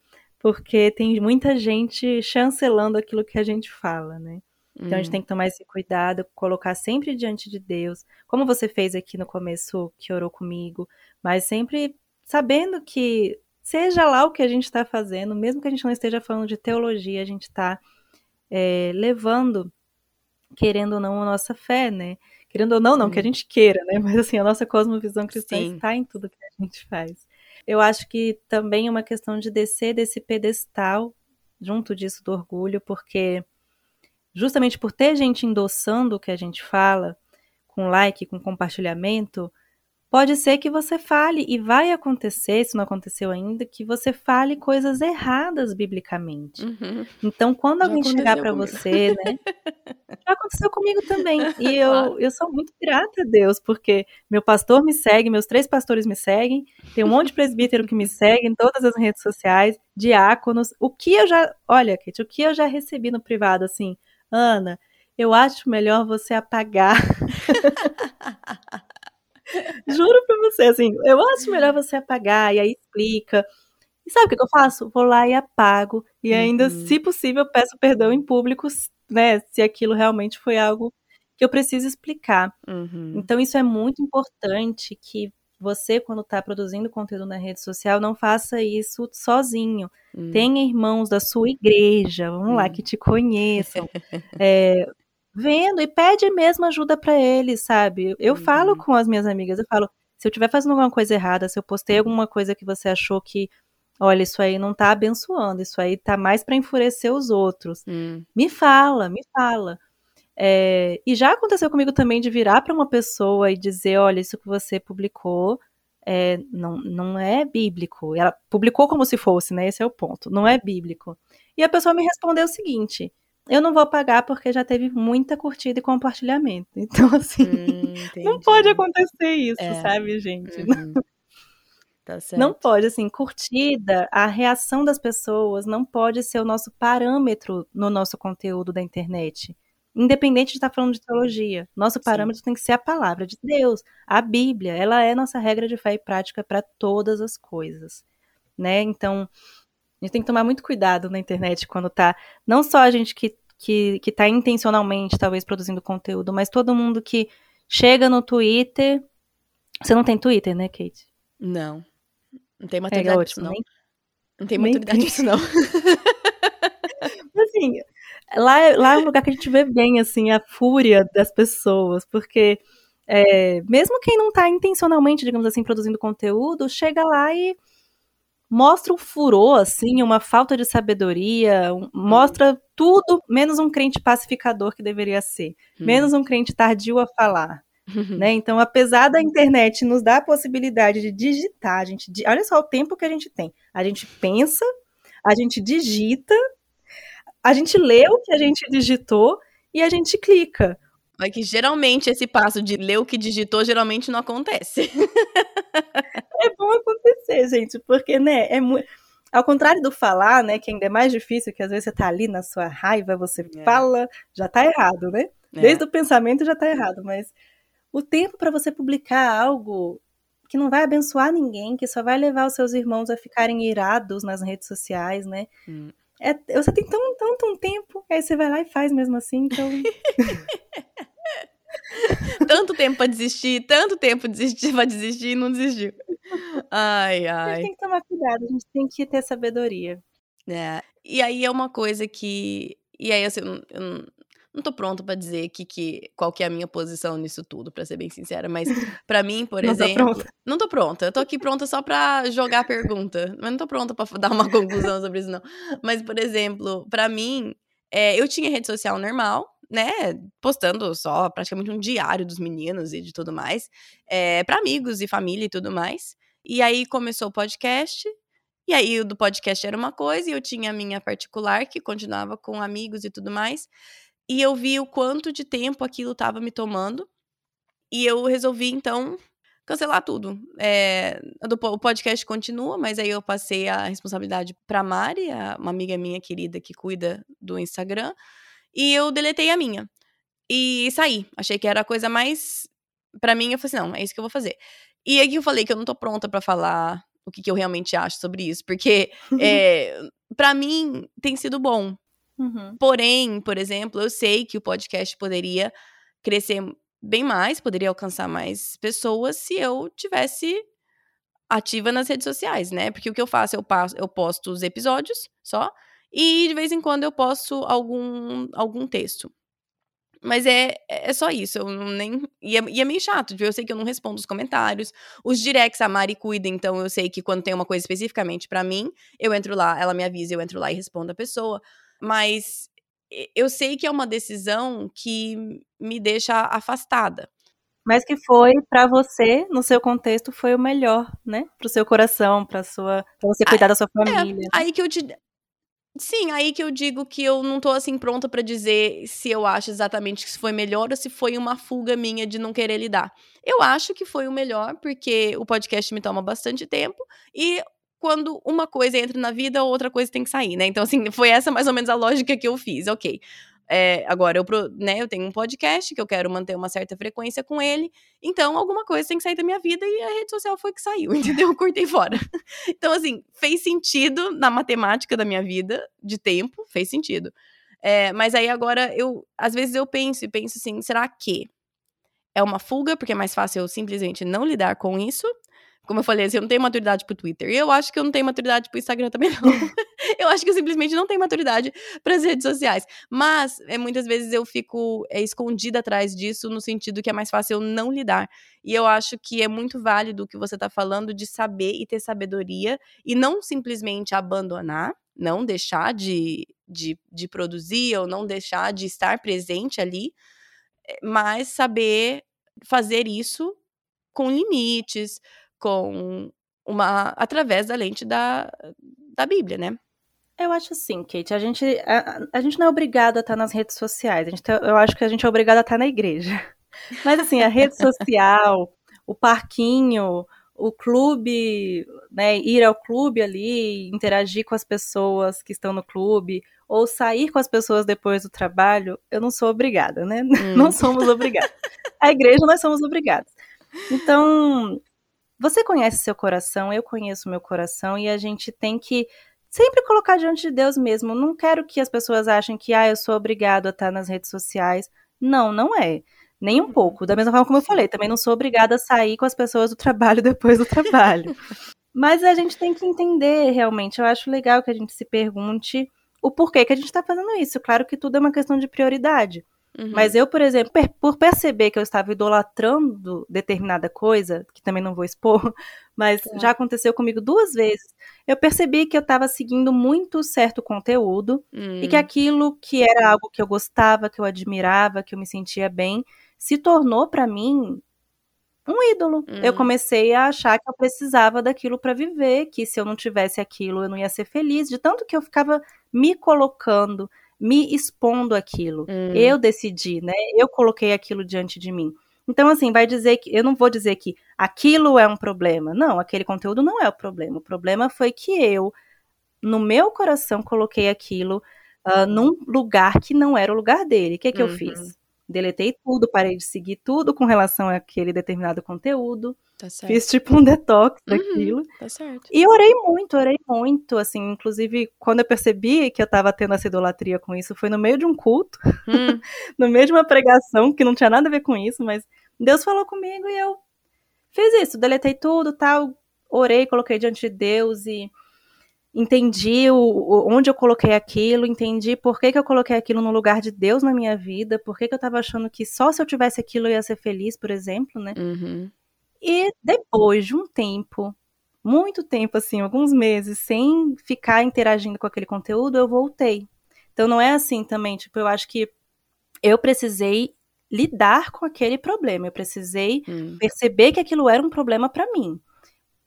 porque tem muita gente chancelando aquilo que a gente fala, né? Então hum. a gente tem que tomar esse cuidado, colocar sempre diante de Deus, como você fez aqui no começo, que orou comigo, mas sempre sabendo que seja lá o que a gente está fazendo, mesmo que a gente não esteja falando de teologia, a gente está é, levando, querendo ou não, a nossa fé, né? Querendo ou não, não hum. que a gente queira, né? Mas assim, a nossa cosmovisão cristã Sim. está em tudo que a gente faz. Eu acho que também é uma questão de descer desse pedestal, junto disso do orgulho, porque justamente por ter gente endossando o que a gente fala, com like, com compartilhamento, pode ser que você fale, e vai acontecer, se não aconteceu ainda, que você fale coisas erradas biblicamente. Uhum. Então, quando Já alguém chegar para você, né? Já aconteceu comigo também. E eu, eu sou muito grata a Deus, porque meu pastor me segue, meus três pastores me seguem, tem um monte de presbítero que me segue em todas as redes sociais, diáconos. O que eu já. Olha, Kate, o que eu já recebi no privado, assim. Ana, eu acho melhor você apagar. Juro pra você, assim, eu acho melhor você apagar, e aí explica. E sabe o que eu faço? Vou lá e apago. E ainda, uhum. se possível, peço perdão em público, né? Se aquilo realmente foi algo que eu preciso explicar. Uhum. Então, isso é muito importante que você, quando está produzindo conteúdo na rede social, não faça isso sozinho. Uhum. Tenha irmãos da sua igreja, vamos lá, hum. que te conheçam. é, vendo e pede mesmo ajuda para eles, sabe? Eu uhum. falo com as minhas amigas, eu falo, se eu estiver fazendo alguma coisa errada, se eu postei alguma coisa que você achou que, olha, isso aí não tá abençoando, isso aí tá mais para enfurecer os outros. Uhum. Me fala, me fala. É, e já aconteceu comigo também de virar para uma pessoa e dizer, olha, isso que você publicou é, não, não é bíblico. Ela publicou como se fosse, né? Esse é o ponto. Não é bíblico. E a pessoa me respondeu o seguinte: eu não vou pagar porque já teve muita curtida e compartilhamento. Então, assim, hum, não pode acontecer isso, é. sabe, gente? Uhum. Tá não pode, assim, curtida, a reação das pessoas não pode ser o nosso parâmetro no nosso conteúdo da internet. Independente de estar falando de teologia, nosso parâmetro Sim. tem que ser a palavra de Deus, a Bíblia. Ela é nossa regra de fé e prática para todas as coisas, né? Então, a gente tem que tomar muito cuidado na internet quando tá não só a gente que que, que tá intencionalmente, talvez, produzindo conteúdo, mas todo mundo que chega no Twitter. Você não tem Twitter, né, Kate? Não. Não tem maturidade é, disso, não. Nem, não tem maturidade nem... disso, não. assim, lá, é, lá é um lugar que a gente vê bem, assim, a fúria das pessoas, porque é, mesmo quem não está intencionalmente, digamos assim, produzindo conteúdo, chega lá e mostra um furor, assim, uma falta de sabedoria, um, mostra tudo menos um crente pacificador que deveria ser, hum. menos um crente tardio a falar. Né? Então, apesar da internet nos dar a possibilidade de digitar, a gente, olha só o tempo que a gente tem. A gente pensa, a gente digita, a gente lê o que a gente digitou e a gente clica. É que geralmente esse passo de ler o que digitou geralmente não acontece. é bom acontecer, gente, porque, né, é muito. Ao contrário do falar, né, que ainda é mais difícil, que às vezes você tá ali na sua raiva, você é. fala, já tá errado, né? É. Desde o pensamento já tá errado, mas o tempo para você publicar algo que não vai abençoar ninguém, que só vai levar os seus irmãos a ficarem irados nas redes sociais, né? Hum. É, você tem tão, tanto um tempo, aí você vai lá e faz mesmo assim, então. tanto tempo pra desistir, tanto tempo desistir pra desistir e não desistiu. Ai, ai. A gente tem que tomar cuidado, a gente tem que ter sabedoria. É. E aí é uma coisa que. E aí, assim, eu não tô pronta para dizer que, que, qual que é a minha posição nisso tudo, para ser bem sincera. Mas para mim, por não exemplo. Tô não tô pronta. Eu tô aqui pronta só pra jogar a pergunta. Mas não tô pronta pra dar uma conclusão sobre isso, não. Mas, por exemplo, para mim, é, eu tinha rede social normal, né, postando só praticamente um diário dos meninos e de tudo mais, é, para amigos e família e tudo mais. E aí começou o podcast, e aí o do podcast era uma coisa, e eu tinha a minha particular, que continuava com amigos e tudo mais. E eu vi o quanto de tempo aquilo estava me tomando. E eu resolvi, então, cancelar tudo. É, o podcast continua, mas aí eu passei a responsabilidade para Mari, uma amiga minha querida que cuida do Instagram, e eu deletei a minha. E saí. Achei que era a coisa mais. para mim, eu falei assim: não, é isso que eu vou fazer. E aí eu falei que eu não tô pronta para falar o que, que, eu realmente acho sobre isso, porque é, para mim tem sido bom. Uhum. Porém, por exemplo, eu sei que o podcast poderia crescer bem mais, poderia alcançar mais pessoas se eu tivesse ativa nas redes sociais, né? Porque o que eu faço, eu, passo, eu posto os episódios só, e de vez em quando eu posto algum, algum texto. Mas é, é só isso, eu nem. E é, e é meio chato, eu sei que eu não respondo os comentários. Os directs a Mari cuida, então eu sei que quando tem uma coisa especificamente para mim, eu entro lá, ela me avisa, eu entro lá e respondo a pessoa. Mas eu sei que é uma decisão que me deixa afastada. Mas que foi para você, no seu contexto, foi o melhor, né? Pro seu coração, para sua, pra você cuidar aí, da sua é, família. É, aí que eu te Sim, aí que eu digo que eu não tô assim pronta para dizer se eu acho exatamente que isso foi melhor ou se foi uma fuga minha de não querer lidar. Eu acho que foi o melhor porque o podcast me toma bastante tempo e quando uma coisa entra na vida, outra coisa tem que sair, né? Então, assim, foi essa mais ou menos a lógica que eu fiz. Ok. É, agora, eu, né, eu tenho um podcast que eu quero manter uma certa frequência com ele, então alguma coisa tem que sair da minha vida e a rede social foi que saiu, entendeu? Eu cortei fora. Então, assim, fez sentido na matemática da minha vida, de tempo, fez sentido. É, mas aí agora eu, às vezes eu penso e penso assim, será que é uma fuga, porque é mais fácil eu simplesmente não lidar com isso? Como eu falei, assim, eu não tenho maturidade pro Twitter. E eu acho que eu não tenho maturidade pro Instagram também, não. eu acho que eu simplesmente não tenho maturidade para as redes sociais. Mas, é, muitas vezes eu fico é, escondida atrás disso, no sentido que é mais fácil eu não lidar. E eu acho que é muito válido o que você tá falando de saber e ter sabedoria e não simplesmente abandonar, não deixar de, de, de produzir ou não deixar de estar presente ali, eh, mas saber fazer isso com limites, com uma através da lente da, da Bíblia, né? Eu acho assim, Kate, a gente, a, a gente não é obrigado a estar nas redes sociais. A gente, tá, eu acho que a gente é obrigado a estar na igreja. Mas assim, a rede social, o parquinho, o clube, né, ir ao clube ali, interagir com as pessoas que estão no clube, ou sair com as pessoas depois do trabalho, eu não sou obrigada, né? Hum. Não somos obrigados. A igreja nós somos obrigados. Então, você conhece seu coração, eu conheço meu coração, e a gente tem que sempre colocar diante de Deus mesmo. Não quero que as pessoas achem que, ah, eu sou obrigado a estar nas redes sociais. Não, não é. Nem um pouco. Da mesma forma como eu falei, também não sou obrigada a sair com as pessoas do trabalho depois do trabalho. Mas a gente tem que entender realmente. Eu acho legal que a gente se pergunte o porquê que a gente está fazendo isso. Claro que tudo é uma questão de prioridade. Uhum. Mas eu, por exemplo, per por perceber que eu estava idolatrando determinada coisa, que também não vou expor, mas é. já aconteceu comigo duas vezes, eu percebi que eu estava seguindo muito certo conteúdo uhum. e que hum. aquilo que era algo que eu gostava, que eu admirava, que eu me sentia bem, se tornou para mim um ídolo. Uhum. Eu hum. comecei a achar que eu precisava daquilo para viver, que se eu não tivesse aquilo eu não ia ser feliz, de tanto que eu ficava me colocando, me expondo aquilo. Uhum. Eu decidi, né? Eu coloquei aquilo diante de mim. Então, assim, vai dizer que. Eu não vou dizer que aquilo é um problema. Não, aquele conteúdo não é o problema. O problema foi que eu, no meu coração, coloquei aquilo uh, num lugar que não era o lugar dele. O que, que uhum. eu fiz? Deletei tudo, parei de seguir tudo com relação àquele determinado conteúdo. Tá Fiz tipo um detox uhum, daquilo. Tá certo. E orei muito, orei muito, assim, inclusive quando eu percebi que eu tava tendo essa idolatria com isso, foi no meio de um culto, hum. no meio de uma pregação que não tinha nada a ver com isso, mas Deus falou comigo e eu fiz isso, deletei tudo, tal, orei, coloquei diante de Deus e entendi o, onde eu coloquei aquilo, entendi por que, que eu coloquei aquilo no lugar de Deus na minha vida, por que, que eu estava achando que só se eu tivesse aquilo eu ia ser feliz, por exemplo, né? Uhum. E depois de um tempo, muito tempo, assim, alguns meses, sem ficar interagindo com aquele conteúdo, eu voltei. Então não é assim também, tipo, eu acho que eu precisei lidar com aquele problema, eu precisei hum. perceber que aquilo era um problema para mim.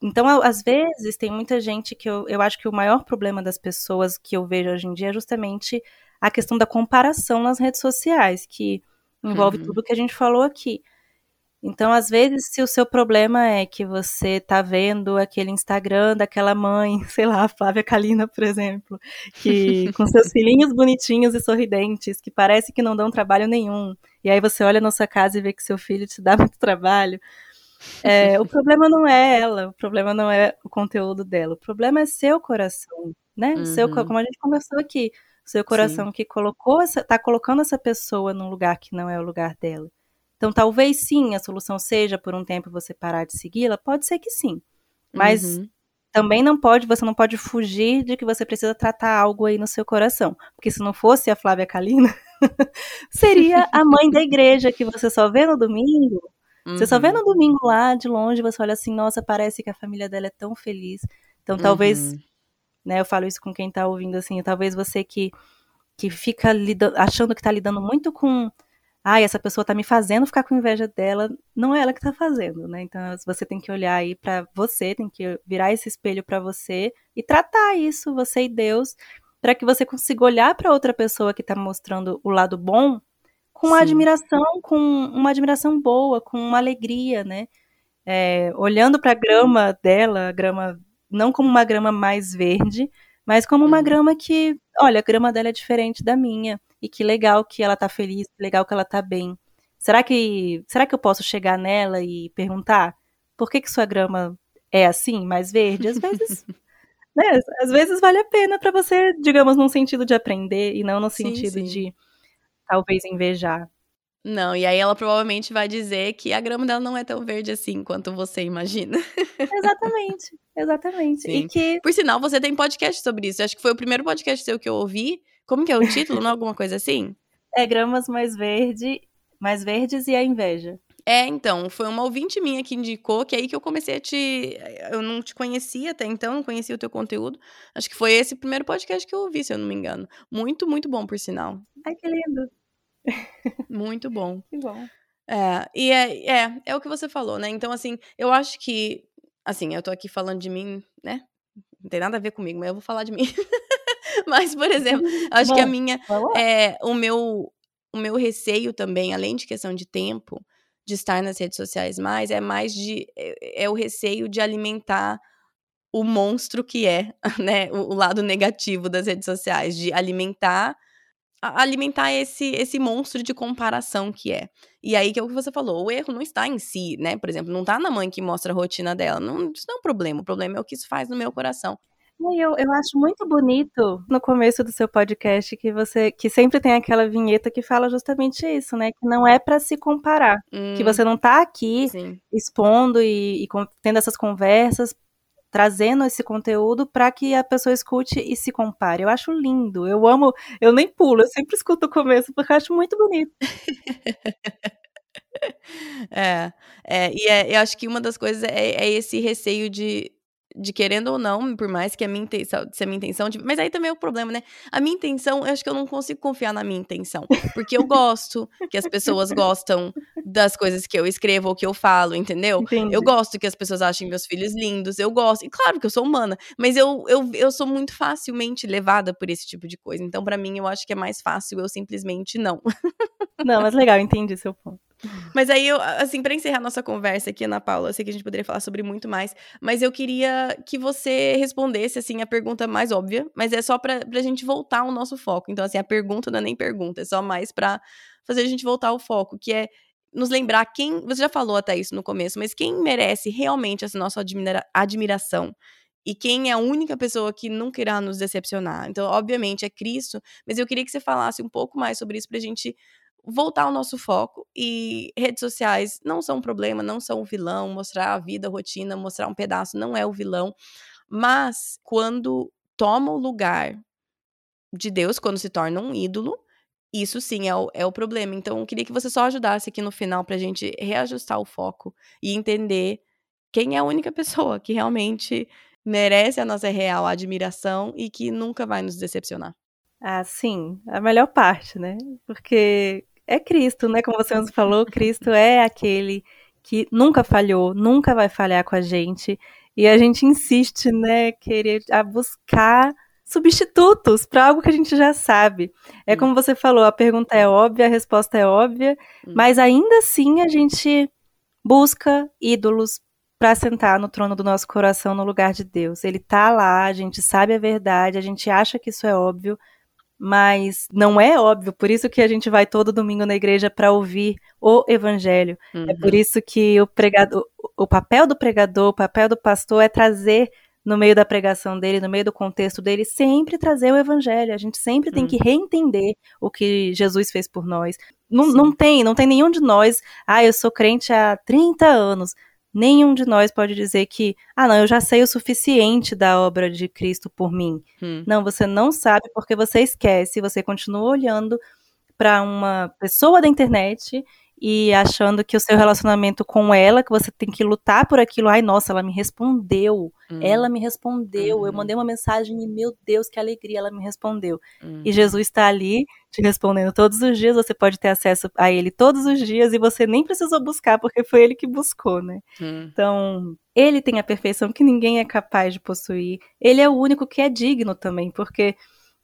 Então, às vezes, tem muita gente que eu, eu acho que o maior problema das pessoas que eu vejo hoje em dia é justamente a questão da comparação nas redes sociais, que envolve uhum. tudo que a gente falou aqui. Então, às vezes, se o seu problema é que você tá vendo aquele Instagram daquela mãe, sei lá, a Flávia Kalina, por exemplo, que com seus filhinhos bonitinhos e sorridentes, que parece que não dão trabalho nenhum, e aí você olha na sua casa e vê que seu filho te dá muito trabalho, é, o problema não é ela, o problema não é o conteúdo dela, o problema é seu coração, né? Uhum. Seu, como a gente conversou aqui, seu coração Sim. que colocou essa, tá colocando essa pessoa num lugar que não é o lugar dela. Então, talvez sim, a solução seja por um tempo você parar de segui-la, pode ser que sim. Mas uhum. também não pode, você não pode fugir de que você precisa tratar algo aí no seu coração. Porque se não fosse a Flávia Kalina, seria a mãe da igreja que você só vê no domingo Uhum. Você só vê no uhum. domingo lá, de longe, você olha assim, nossa, parece que a família dela é tão feliz. Então, talvez, uhum. né, eu falo isso com quem tá ouvindo, assim, talvez você que, que fica lidando, achando que tá lidando muito com, ai, essa pessoa tá me fazendo ficar com inveja dela, não é ela que tá fazendo, né? Então, você tem que olhar aí para você, tem que virar esse espelho para você e tratar isso, você e Deus, para que você consiga olhar para outra pessoa que tá mostrando o lado bom com uma admiração, com uma admiração boa, com uma alegria, né? É, olhando para a grama dela, a grama não como uma grama mais verde, mas como uma uhum. grama que, olha, a grama dela é diferente da minha e que legal que ela tá feliz, que legal que ela tá bem. Será que, será que eu posso chegar nela e perguntar por que que sua grama é assim, mais verde? Às vezes, né? Às vezes vale a pena para você, digamos, num sentido de aprender e não no sentido sim, sim. de talvez invejar. Não, e aí ela provavelmente vai dizer que a grama dela não é tão verde assim quanto você imagina. Exatamente, exatamente. Sim. E que... Por sinal, você tem podcast sobre isso. Acho que foi o primeiro podcast seu que eu ouvi. Como que é o título? não é alguma coisa assim? É Gramas Mais Verde, Mais Verdes e a Inveja. É, então, foi uma ouvinte minha que indicou, que é aí que eu comecei a te. Eu não te conhecia até então, não conhecia o teu conteúdo. Acho que foi esse primeiro podcast que eu ouvi, se eu não me engano. Muito, muito bom, por sinal. Ai, que lindo. Muito bom. Que bom. É, e é, é, é o que você falou, né? Então, assim, eu acho que assim, eu tô aqui falando de mim, né? Não tem nada a ver comigo, mas eu vou falar de mim. mas, por exemplo, acho que a minha. É, o, meu, o meu receio também, além de questão de tempo, de estar nas redes sociais mais, é mais de. É, é o receio de alimentar o monstro que é, né? O, o lado negativo das redes sociais, de alimentar alimentar esse esse monstro de comparação que é. E aí que é o que você falou, o erro não está em si, né? Por exemplo, não está na mãe que mostra a rotina dela. Não, isso não é um problema. O problema é o que isso faz no meu coração. Eu, eu acho muito bonito no começo do seu podcast que você que sempre tem aquela vinheta que fala justamente isso, né? Que não é para se comparar, hum, que você não tá aqui sim. expondo e, e tendo essas conversas trazendo esse conteúdo para que a pessoa escute e se compare. Eu acho lindo. Eu amo, eu nem pulo, eu sempre escuto o começo porque eu acho muito bonito. é, é, e é, eu acho que uma das coisas é, é esse receio de de querendo ou não, por mais que a minha intenção, se a minha intenção, de, mas aí também é o problema, né? A minha intenção, eu acho que eu não consigo confiar na minha intenção, porque eu gosto que as pessoas gostam das coisas que eu escrevo ou que eu falo, entendeu? Entendi. Eu gosto que as pessoas achem meus filhos lindos, eu gosto, e claro que eu sou humana, mas eu, eu, eu sou muito facilmente levada por esse tipo de coisa, então para mim eu acho que é mais fácil eu simplesmente não. Não, mas legal, entendi seu ponto. Mas aí, eu, assim, para encerrar nossa conversa aqui, Ana Paula, eu sei que a gente poderia falar sobre muito mais, mas eu queria que você respondesse, assim, a pergunta mais óbvia, mas é só pra, pra gente voltar ao nosso foco. Então, assim, a pergunta não é nem pergunta, é só mais pra fazer a gente voltar ao foco, que é nos lembrar quem. Você já falou até isso no começo, mas quem merece realmente essa nossa admira, admiração? E quem é a única pessoa que nunca irá nos decepcionar? Então, obviamente, é Cristo, mas eu queria que você falasse um pouco mais sobre isso pra gente voltar ao nosso foco. E redes sociais não são um problema, não são um vilão. Mostrar a vida, a rotina, mostrar um pedaço não é o vilão. Mas quando toma o lugar de Deus, quando se torna um ídolo, isso sim é o, é o problema. Então, eu queria que você só ajudasse aqui no final para a gente reajustar o foco e entender quem é a única pessoa que realmente merece a nossa real admiração e que nunca vai nos decepcionar. Ah, sim, a melhor parte, né? Porque é Cristo, né? Como você nos falou, Cristo é aquele que nunca falhou, nunca vai falhar com a gente. E a gente insiste, né, querer a buscar substitutos para algo que a gente já sabe. É hum. como você falou, a pergunta é óbvia, a resposta é óbvia, hum. mas ainda assim a gente busca ídolos para sentar no trono do nosso coração no lugar de Deus. Ele tá lá, a gente sabe a verdade, a gente acha que isso é óbvio, mas não é óbvio, por isso que a gente vai todo domingo na igreja para ouvir o evangelho. Uhum. É por uhum. isso que o pregador, o papel do pregador, o papel do pastor é trazer no meio da pregação dele, no meio do contexto dele, sempre trazer o evangelho. A gente sempre tem uhum. que reentender o que Jesus fez por nós. Não, não tem, não tem nenhum de nós, ah, eu sou crente há 30 anos nenhum de nós pode dizer que, ah, não, eu já sei o suficiente da obra de Cristo por mim. Hum. Não, você não sabe porque você esquece, você continua olhando para uma pessoa da internet e achando que o seu relacionamento com ela, que você tem que lutar por aquilo, ai, nossa, ela me respondeu. Hum. Ela me respondeu. Eu uhum. mandei uma mensagem e, meu Deus, que alegria, ela me respondeu. Hum. E Jesus está ali te respondendo todos os dias, você pode ter acesso a ele todos os dias e você nem precisou buscar, porque foi ele que buscou, né? Então, ele tem a perfeição que ninguém é capaz de possuir. Ele é o único que é digno também, porque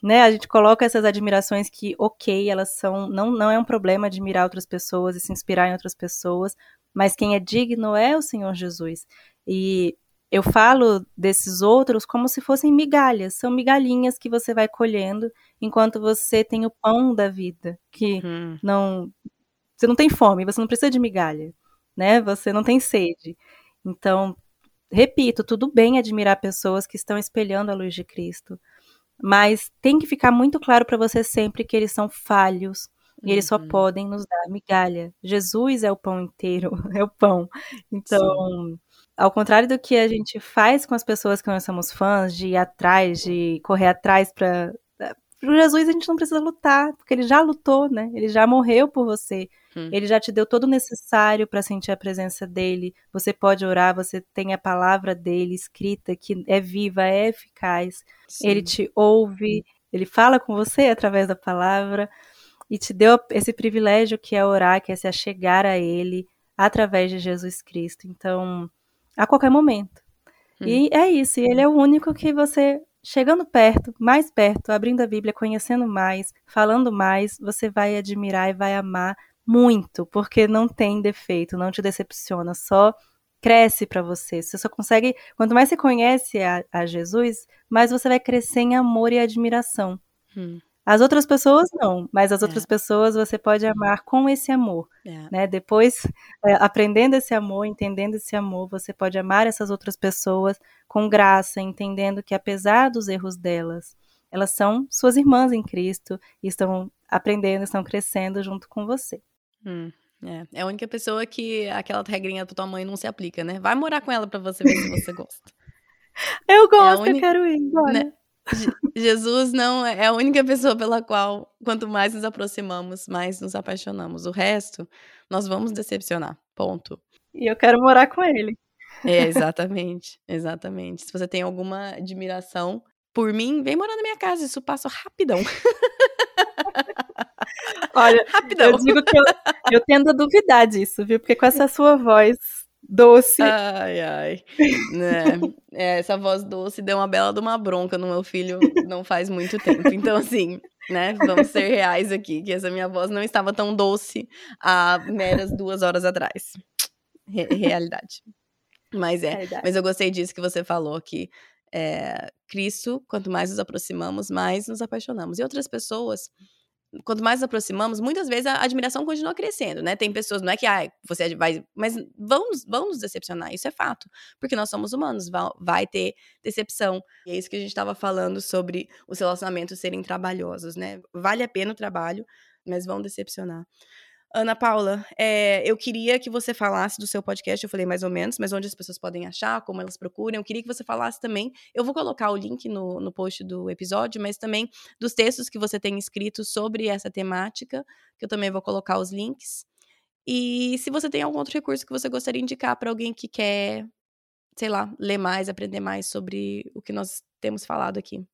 né, a gente coloca essas admirações que, ok, elas são, não, não é um problema admirar outras pessoas e se inspirar em outras pessoas, mas quem é digno é o Senhor Jesus. E eu falo desses outros como se fossem migalhas, são migalhinhas que você vai colhendo enquanto você tem o pão da vida, que uhum. não você não tem fome, você não precisa de migalha, né? Você não tem sede. Então, repito, tudo bem admirar pessoas que estão espelhando a luz de Cristo, mas tem que ficar muito claro para você sempre que eles são falhos e eles só uhum. podem nos dar migalha. Jesus é o pão inteiro, é o pão. Então, Sim. ao contrário do que a gente faz com as pessoas que nós somos fãs, de ir atrás, de correr atrás para Pro Jesus a gente não precisa lutar, porque ele já lutou, né? Ele já morreu por você. Hum. Ele já te deu todo o necessário para sentir a presença dele. Você pode orar, você tem a palavra dele escrita que é viva, é eficaz. Sim. Ele te ouve, ele fala com você através da palavra e te deu esse privilégio que é orar, que é se achegar a ele através de Jesus Cristo. Então, a qualquer momento, Hum. E é isso, e ele é o único que você chegando perto, mais perto, abrindo a Bíblia, conhecendo mais, falando mais, você vai admirar e vai amar muito, porque não tem defeito, não te decepciona, só cresce para você. Você só consegue, quanto mais você conhece a, a, Jesus, mais você vai crescer em amor e admiração. Hum. As outras pessoas não, mas as é. outras pessoas você pode amar com esse amor, é. né? Depois, é, aprendendo esse amor, entendendo esse amor, você pode amar essas outras pessoas com graça, entendendo que apesar dos erros delas, elas são suas irmãs em Cristo e estão aprendendo, estão crescendo junto com você. Hum, é. é a única pessoa que aquela regrinha da tua mãe não se aplica, né? Vai morar com ela para você ver se você gosta. Eu é gosto, é única... eu quero ir, bora. Né? Jesus não é a única pessoa pela qual, quanto mais nos aproximamos, mais nos apaixonamos. O resto, nós vamos decepcionar. Ponto. E eu quero morar com ele. É, exatamente. Exatamente. Se você tem alguma admiração por mim, vem morar na minha casa. Isso passa rapidão. Olha, rapidão. Eu digo que eu, eu tendo a duvidar disso, viu? Porque com essa sua voz doce. Ai, ai. Né? É, essa voz doce deu uma bela de uma bronca no meu filho não faz muito tempo. Então, assim, né? Vamos ser reais aqui, que essa minha voz não estava tão doce há meras duas horas atrás. Re realidade. Mas é. Realidade. Mas eu gostei disso que você falou, que é, Cristo, quanto mais nos aproximamos, mais nos apaixonamos. E outras pessoas quanto mais nos aproximamos, muitas vezes a admiração continua crescendo, né? Tem pessoas, não é que ah, você vai. Mas vão, vão nos decepcionar, isso é fato. Porque nós somos humanos, vai, vai ter decepção. E é isso que a gente estava falando sobre os relacionamentos serem trabalhosos, né? Vale a pena o trabalho, mas vão decepcionar. Ana Paula, é, eu queria que você falasse do seu podcast, eu falei mais ou menos, mas onde as pessoas podem achar, como elas procuram. Eu queria que você falasse também. Eu vou colocar o link no, no post do episódio, mas também dos textos que você tem escrito sobre essa temática, que eu também vou colocar os links. E se você tem algum outro recurso que você gostaria de indicar para alguém que quer, sei lá, ler mais, aprender mais sobre o que nós temos falado aqui.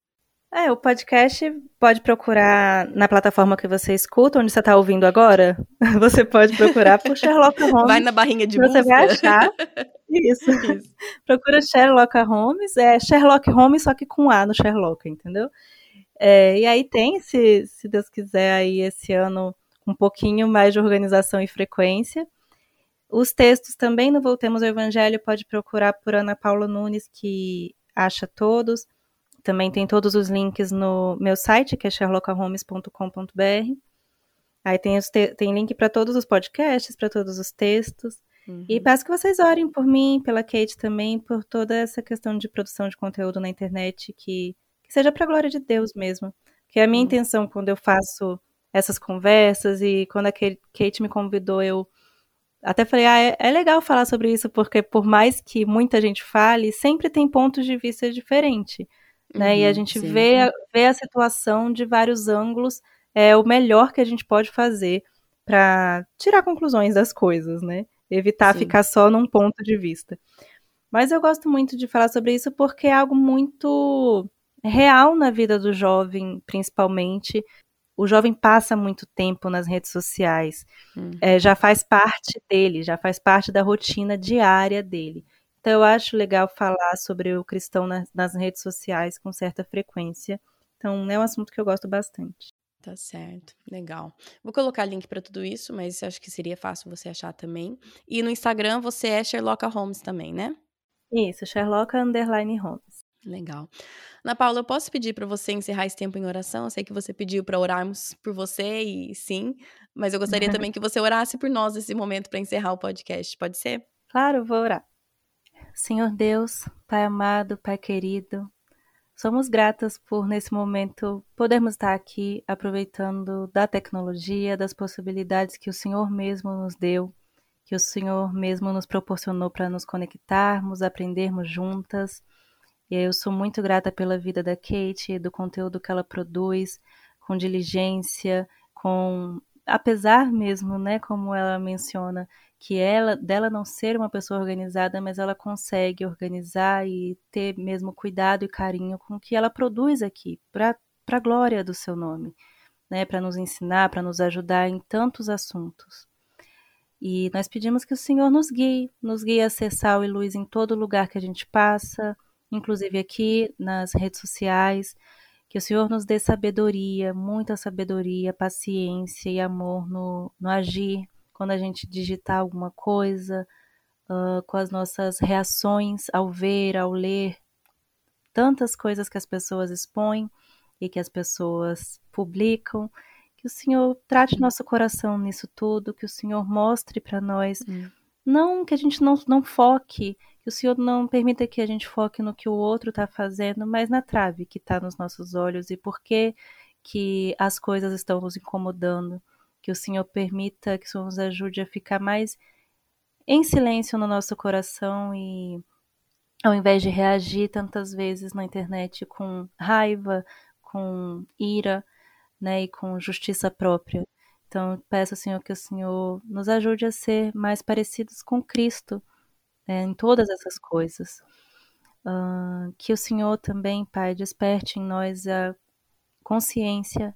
É, o podcast pode procurar na plataforma que você escuta, onde você está ouvindo agora. Você pode procurar por Sherlock Holmes. Vai na barrinha de Você busca. vai achar. Isso. Isso. Procura Sherlock Holmes. É Sherlock Holmes, só que com A no Sherlock, entendeu? É, e aí tem, se, se Deus quiser, aí esse ano um pouquinho mais de organização e frequência. Os textos também no Voltemos ao Evangelho pode procurar por Ana Paula Nunes, que acha todos. Também tem todos os links no meu site, que é sherlockholmes.com.br. Aí tem, tem link para todos os podcasts, para todos os textos. Uhum. E peço que vocês orem por mim, pela Kate também, por toda essa questão de produção de conteúdo na internet, que, que seja para a glória de Deus mesmo. Que é a minha uhum. intenção quando eu faço essas conversas e quando a Kate me convidou, eu até falei, ah, é, é, legal falar sobre isso, porque por mais que muita gente fale, sempre tem pontos de vista diferentes né? Uhum, e a uhum, gente vê a, vê a situação de vários ângulos, é o melhor que a gente pode fazer para tirar conclusões das coisas, né? Evitar sim. ficar só num ponto de vista. Mas eu gosto muito de falar sobre isso porque é algo muito real na vida do jovem, principalmente. O jovem passa muito tempo nas redes sociais, uhum. é, já faz parte dele, já faz parte da rotina diária dele. Então, eu acho legal falar sobre o cristão nas, nas redes sociais com certa frequência. Então, é um assunto que eu gosto bastante. Tá certo, legal. Vou colocar link para tudo isso, mas acho que seria fácil você achar também. E no Instagram você é Sherlock Holmes também, né? Isso, Sherlock Underline Holmes. Legal. Ana Paula, eu posso pedir para você encerrar esse tempo em oração? Eu sei que você pediu para orarmos por você e sim, mas eu gostaria também que você orasse por nós nesse momento para encerrar o podcast. Pode ser? Claro, vou orar. Senhor Deus, Pai amado, Pai querido, somos gratas por nesse momento podermos estar aqui aproveitando da tecnologia, das possibilidades que o Senhor mesmo nos deu, que o Senhor mesmo nos proporcionou para nos conectarmos, aprendermos juntas. E eu sou muito grata pela vida da Kate, do conteúdo que ela produz, com diligência, com apesar mesmo, né, como ela menciona, que ela dela não ser uma pessoa organizada, mas ela consegue organizar e ter mesmo cuidado e carinho com o que ela produz aqui, para a glória do seu nome, né, para nos ensinar, para nos ajudar em tantos assuntos. E nós pedimos que o Senhor nos guie, nos guie a ser sal e luz em todo lugar que a gente passa, inclusive aqui nas redes sociais. Que o Senhor nos dê sabedoria, muita sabedoria, paciência e amor no, no agir, quando a gente digitar alguma coisa, uh, com as nossas reações ao ver, ao ler, tantas coisas que as pessoas expõem e que as pessoas publicam. Que o Senhor trate nosso coração nisso tudo, que o Senhor mostre para nós, hum. não que a gente não, não foque que o Senhor não permita que a gente foque no que o outro está fazendo, mas na trave que está nos nossos olhos e por que, que as coisas estão nos incomodando. Que o Senhor permita que o Senhor nos ajude a ficar mais em silêncio no nosso coração e ao invés de reagir tantas vezes na internet com raiva, com ira, né, e com justiça própria. Então, peço, Senhor, que o Senhor nos ajude a ser mais parecidos com Cristo, né, em todas essas coisas. Uh, que o Senhor também, Pai, desperte em nós a consciência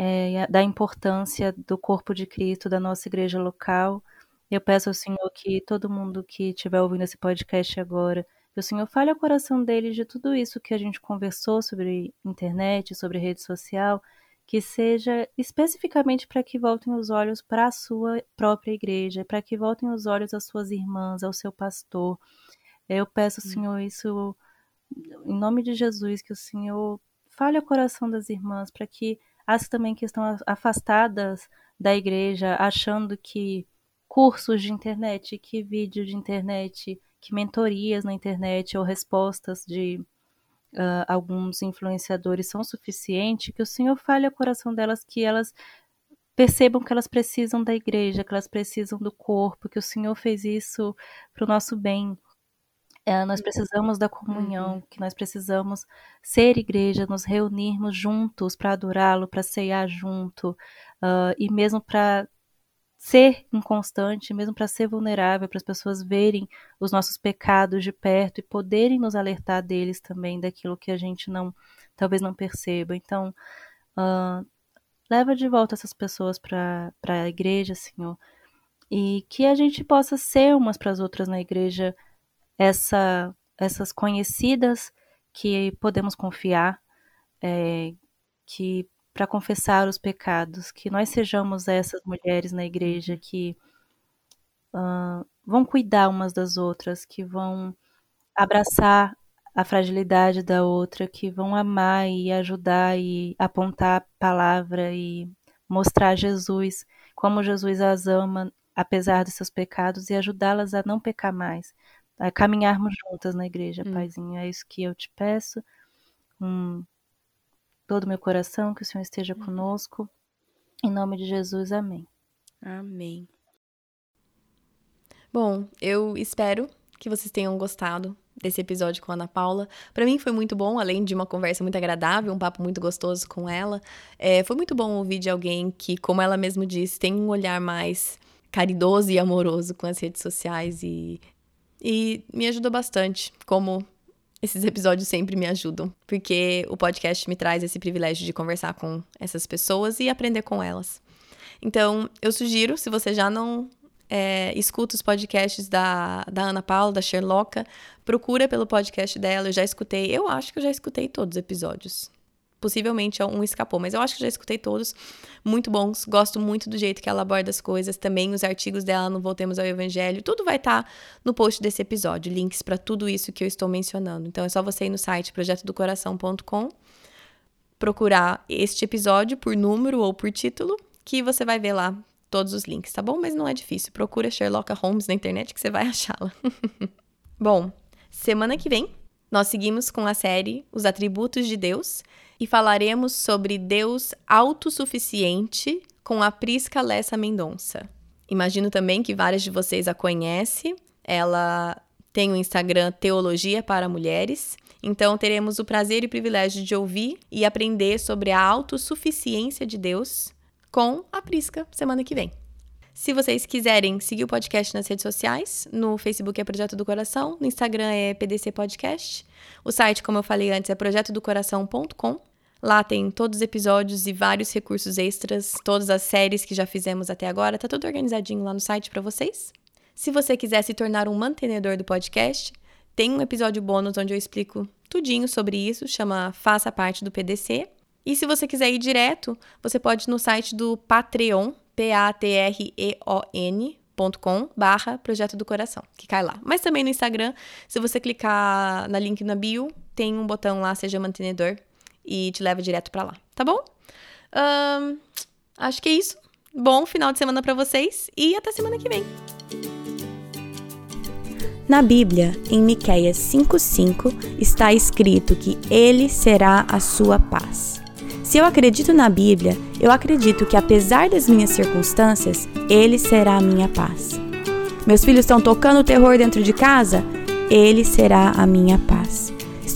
é, da importância do corpo de Cristo, da nossa igreja local. Eu peço ao Senhor que todo mundo que estiver ouvindo esse podcast agora, que o Senhor fale ao coração deles de tudo isso que a gente conversou sobre internet, sobre rede social, que seja especificamente para que voltem os olhos para a sua própria igreja, para que voltem os olhos às suas irmãs, ao seu pastor. Eu peço. Senhor, isso em nome de Jesus, que o Senhor fale ao coração das irmãs, para que as também que estão afastadas da igreja, achando que cursos de internet, que vídeo de internet, que mentorias na internet ou respostas de uh, alguns influenciadores são suficientes, que o Senhor fale ao coração delas que elas percebam que elas precisam da igreja, que elas precisam do corpo, que o Senhor fez isso para o nosso bem. É, nós precisamos da comunhão, uhum. que nós precisamos ser igreja, nos reunirmos juntos para adorá-lo, para ceiar junto, uh, e mesmo para ser inconstante, mesmo para ser vulnerável, para as pessoas verem os nossos pecados de perto e poderem nos alertar deles também, daquilo que a gente não, talvez não perceba. Então, uh, leva de volta essas pessoas para a igreja, Senhor, e que a gente possa ser umas para as outras na igreja essa, essas conhecidas que podemos confiar, é, que para confessar os pecados, que nós sejamos essas mulheres na igreja que uh, vão cuidar umas das outras, que vão abraçar a fragilidade da outra, que vão amar e ajudar e apontar a palavra e mostrar Jesus, como Jesus as ama, apesar dos seus pecados, e ajudá-las a não pecar mais, a caminharmos juntas na igreja, hum. Paizinho. É isso que eu te peço. Um, todo o meu coração, que o Senhor esteja uhum. conosco. Em nome de Jesus, amém. Amém. Bom, eu espero que vocês tenham gostado desse episódio com a Ana Paula. Para mim foi muito bom, além de uma conversa muito agradável, um papo muito gostoso com ela. É, foi muito bom ouvir de alguém que, como ela mesmo disse, tem um olhar mais caridoso e amoroso com as redes sociais e, e me ajudou bastante, como esses episódios sempre me ajudam, porque o podcast me traz esse privilégio de conversar com essas pessoas e aprender com elas. Então, eu sugiro, se você já não é, escuta os podcasts da, da Ana Paula, da Sherlocka, procura pelo podcast dela. Eu já escutei, eu acho que eu já escutei todos os episódios. Possivelmente um escapou, mas eu acho que já escutei todos. Muito bons. Gosto muito do jeito que ela aborda as coisas. Também os artigos dela no Voltemos ao Evangelho. Tudo vai estar tá no post desse episódio. Links para tudo isso que eu estou mencionando. Então é só você ir no site projetodocoração.com, procurar este episódio por número ou por título, que você vai ver lá todos os links, tá bom? Mas não é difícil. Procura Sherlock Holmes na internet que você vai achá-la. bom, semana que vem nós seguimos com a série Os Atributos de Deus e falaremos sobre Deus autossuficiente com a Prisca Lessa Mendonça. Imagino também que várias de vocês a conhecem. Ela tem o Instagram Teologia para Mulheres. Então teremos o prazer e privilégio de ouvir e aprender sobre a autossuficiência de Deus com a Prisca semana que vem. Se vocês quiserem seguir o podcast nas redes sociais, no Facebook é Projeto do Coração, no Instagram é PDC Podcast. O site, como eu falei antes, é projetodocoração.com. Lá tem todos os episódios e vários recursos extras, todas as séries que já fizemos até agora, tá tudo organizadinho lá no site para vocês. Se você quiser se tornar um mantenedor do podcast, tem um episódio bônus onde eu explico tudinho sobre isso, chama Faça Parte do PDC. E se você quiser ir direto, você pode ir no site do Patreon, P-A-T-R-E-O-N.com barra Projeto do Coração, que cai lá. Mas também no Instagram, se você clicar na link na bio, tem um botão lá, Seja Mantenedor, e te leva direto para lá, tá bom? Um, acho que é isso. Bom final de semana para vocês e até semana que vem. Na Bíblia, em Miqueias 5:5, está escrito que ele será a sua paz. Se eu acredito na Bíblia, eu acredito que apesar das minhas circunstâncias, ele será a minha paz. Meus filhos estão tocando o terror dentro de casa? Ele será a minha paz.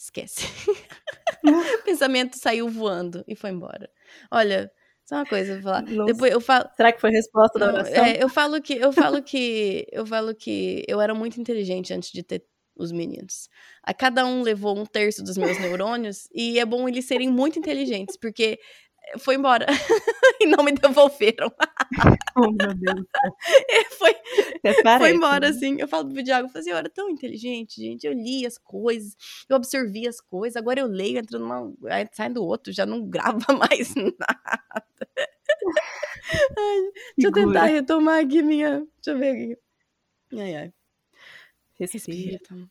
Esquece. o pensamento saiu voando e foi embora. Olha, só uma coisa, vou falar. Depois eu falo. Será que foi resposta da oração? É, eu falo que eu falo que eu falo que eu era muito inteligente antes de ter os meninos. A cada um levou um terço dos meus neurônios e é bom eles serem muito inteligentes, porque foi embora e não me devolveram. oh, meu Deus. É, foi, foi embora, né? assim. Eu falo pro Diago, eu falei assim, eu era tão inteligente, gente. Eu li as coisas, eu absorvi as coisas, agora eu leio, entro numa. sai do outro, já não grava mais nada. Ai, deixa eu tentar retomar aqui minha. Deixa eu ver aqui. Ai, ai. Respira. Respira.